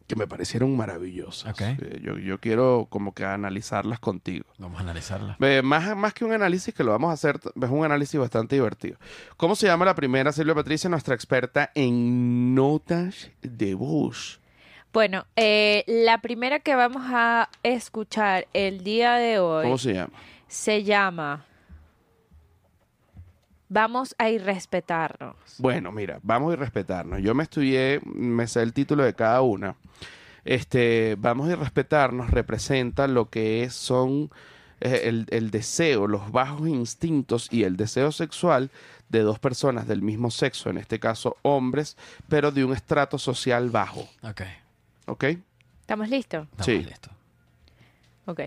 que me parecieron maravillosas. Ok. Eh, yo, yo quiero como que analizarlas contigo. Vamos a analizarla. Eh, más, más que un análisis que lo vamos a hacer, es un análisis bastante divertido. ¿Cómo se llama la primera, Silvia Patricia, nuestra experta en notas de voz? Bueno, eh, la primera que vamos a escuchar el día de hoy ¿Cómo se llama? se llama Vamos a irrespetarnos. Bueno, mira, vamos a respetarnos. Yo me estudié, me sé el título de cada una. Este, vamos a respetarnos representa lo que es, son eh, el, el deseo, los bajos instintos y el deseo sexual de dos personas del mismo sexo, en este caso hombres, pero de un estrato social bajo. Ok. ¿Ok? ¿Estamos listos? Estamos Sí. listos. Ok.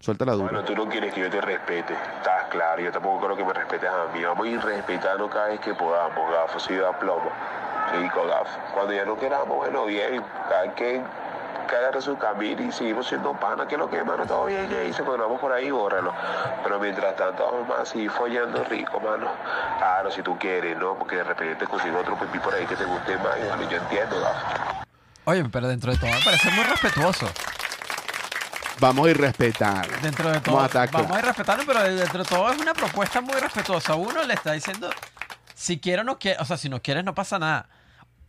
Suelta la duda. Bueno, tú no quieres que yo te respete, estás claro, yo tampoco creo que me respetes a mí. Vamos a ir respetando cada vez que podamos, gafo, si da plomo. Rico, gafo. Cuando ya no queramos, bueno, bien, cada quien agarre su camino y seguimos siendo pana, que lo que, mano, todo bien, hice, cuando vamos por ahí, bórralo. Pero mientras tanto, vamos más seguir follando rico, mano. Claro, si tú quieres, ¿no? Porque de repente te consigo otro pipí por ahí que te guste más, y bueno, yo entiendo, gafo. Oye, pero dentro de todo me parece muy respetuoso. Vamos a ir respetando. Dentro de todo. Vamos a Vamos a ir respetando, pero dentro de todo es una propuesta muy respetuosa. Uno le está diciendo, si quiero no quiere, o sea, si no quieres no pasa nada.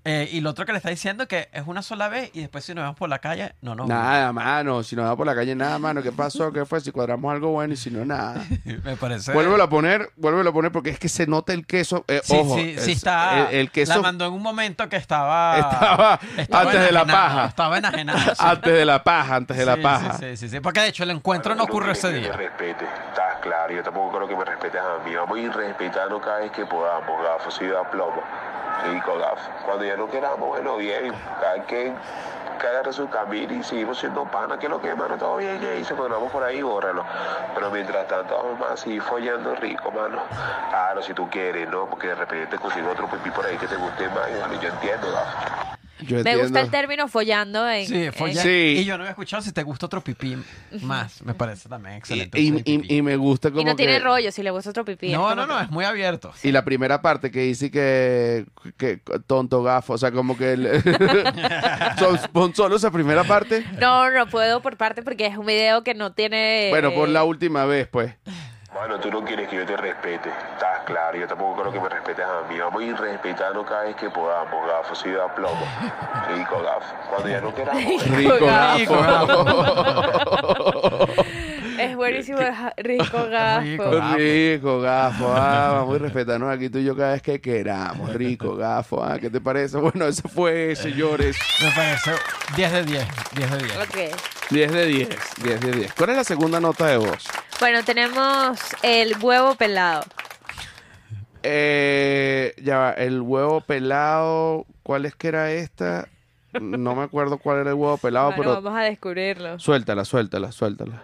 Eh, y lo otro que le está diciendo que es una sola vez y después si nos vemos por la calle, no, no. Nada, mano. Si nos va por la calle, nada, mano. ¿Qué pasó? ¿Qué fue? Si cuadramos algo bueno y si no, nada. Me parece. Vuélvelo a poner, vuélvelo a poner porque es que se nota el queso. Eh, Sí, ojo, sí, sí es- está. El, el queso La mandó en un momento que estaba. estaba, estaba antes de la paja. Estaba enajenado. sí. Antes de la paja, antes de la Sí, paja. Sí, sí, sí, sí, Porque de hecho el encuentro no Bueno, ocurrió quieres ese que día. te respete, estás claro, yo tampoco creo que me respetes a mí. Vamos a ir respetando cada vez que podamos, gafo, si da plomo. Rico, gafo. Cuando ya no queramos, bueno, bien, cada quien agarre su camino y seguimos siendo pana, que lo que, mano, todo bien, hice, cuando vamos por ahí, bórralo. Pero mientras tanto, vamos más seguir follando rico, mano. Claro, si tú quieres, ¿no? Porque de repente te consigo otro pipí por ahí que te guste más, y yo entiendo, gafo. Yo Me gusta el término follando en... Sí. Sí. Y yo no había escuchado si te gusta otro pipí más. Me parece también excelente. y- y- me gusta como Y no tiene rollo si le gusta otro pipí. no, no, no, que- es muy abierto. Y la primera parte que dice que, que tonto gafo, o sea, como que el- Son- solo esa primera parte. No, no puedo por parte porque es un video que no tiene... Bueno, por eh, la última vez, pues. Bueno, tú no quieres que yo te respete, estás claro, yo tampoco creo que me respetes a mí. Vamos a ir respetando cada vez que podamos, gafo, si da plomo. Rico, gafo. Cuando ya no queramos, Rico Rico gafo. Es buenísimo, rico gafo. Rico. Gafo. Ah, vamos a respetarnos aquí tú y yo cada vez que queramos. Rico gafo. Ah, ¿qué te parece? Bueno, eso fue, señores. Me parece 10 de 10. 10 de 10. Ok. 10 de 10. 10 de 10. ¿Cuál es la segunda nota de voz? Bueno, tenemos el huevo pelado. Eh, ya va, el huevo pelado. ¿Cuál es que era esta? No me acuerdo cuál era el huevo pelado, Bueno, pero vamos a descubrirlo. suéltala, suéltala, suéltala.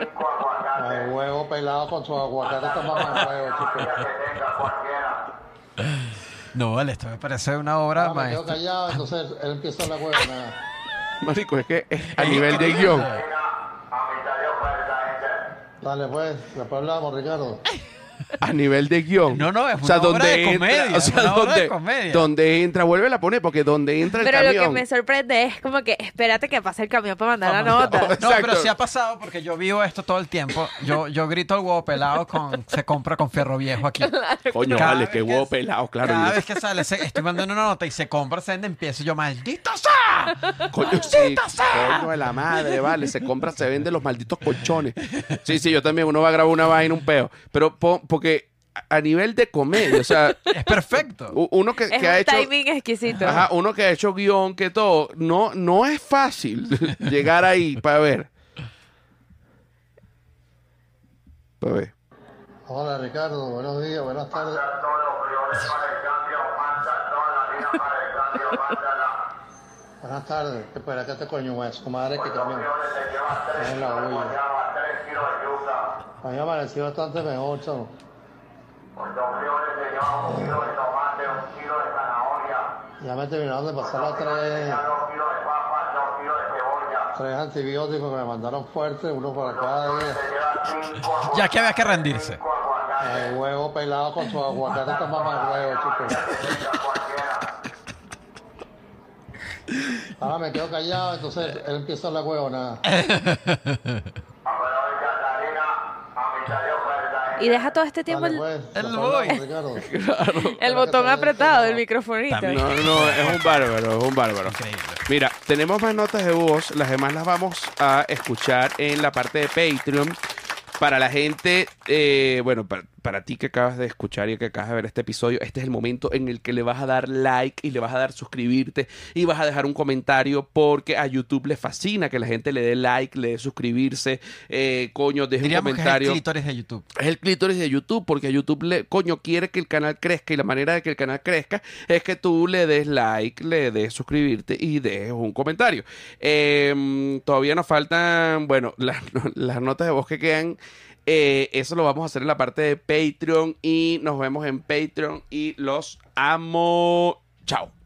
El huevo pelado con su aguacate está más mal huevo, chicos. No, vale, esto me parece una obra Ah, me quedo maestra. callado, entonces él empieza la. Marico, es que es a nivel de guion. Dale pues, después hablamos, Ricardo. A nivel de guion. No, no, es o sea, una obra donde de entra, comedia, o sea, una obra de donde, comedia. donde entra, vuelve a poner, porque donde entra el Pero lo que camión. me sorprende es como que espérate que pase el camión para mandar la nota. No, Exacto. pero sí ha pasado porque yo vivo esto todo el tiempo. Yo, yo grito el huevo pelado con se compra con fierro viejo aquí. Coño, Cada vale, que huevo pelado, claro. Cada vez que sale, se- estoy mandando una nota y se compra, se vende, empiezo yo, maldito sea. Coño, sí, coño de la madre, vale. Se compra, se vende los malditos colchones. Sí, sí, yo también. Uno va a grabar una vaina, un peo. Pero po- porque a- nivel de comedia, o sea, Es perfecto. uno que, Es que ha un hecho. timing exquisito. Ajá, uno que ha hecho guion, que todo. No, no es fácil llegar ahí para ver. Para ver. Hola Ricardo, buenos días, buenas tardes. Buenas tardes, espera que este coño es su madre que también es en la huya. A mí me pareció bastante mejor, chamo. Ya me terminaron de pasar las tres, tres antibióticos que me mandaron fuertes, uno para cada día. Ya que había que rendirse. El huevo pelado con su aguacate toma más huevo, chicos. Ahora me quedo callado, entonces él empieza la huevonada. Y deja todo este tiempo Dale, el, pues, el voy. botón apretado del microfonito. También. No, no, es un bárbaro, es un bárbaro. Increíble. Mira, tenemos más notas de voz, las demás las vamos a escuchar en la parte de Patreon. Para la gente, eh, bueno, para, para ti que acabas de escuchar y que acabas de ver este episodio, este es el momento en el que le vas a dar like y le vas a dar suscribirte y vas a dejar un comentario porque a YouTube le fascina que la gente le dé like, le dé suscribirse, eh, coño, deje un Diríamos que es el comentario. clítoris de YouTube. Es el clítoris de YouTube, porque a YouTube le, coño, quiere que el canal crezca y la manera de que el canal crezca es que tú le des like, le des suscribirte y dejes un comentario. Eh, todavía nos faltan, bueno, las, las notas de voz que quedan. Eh, eso lo vamos a hacer en la parte de Patreon y nos vemos en Patreon y los amo. Chao.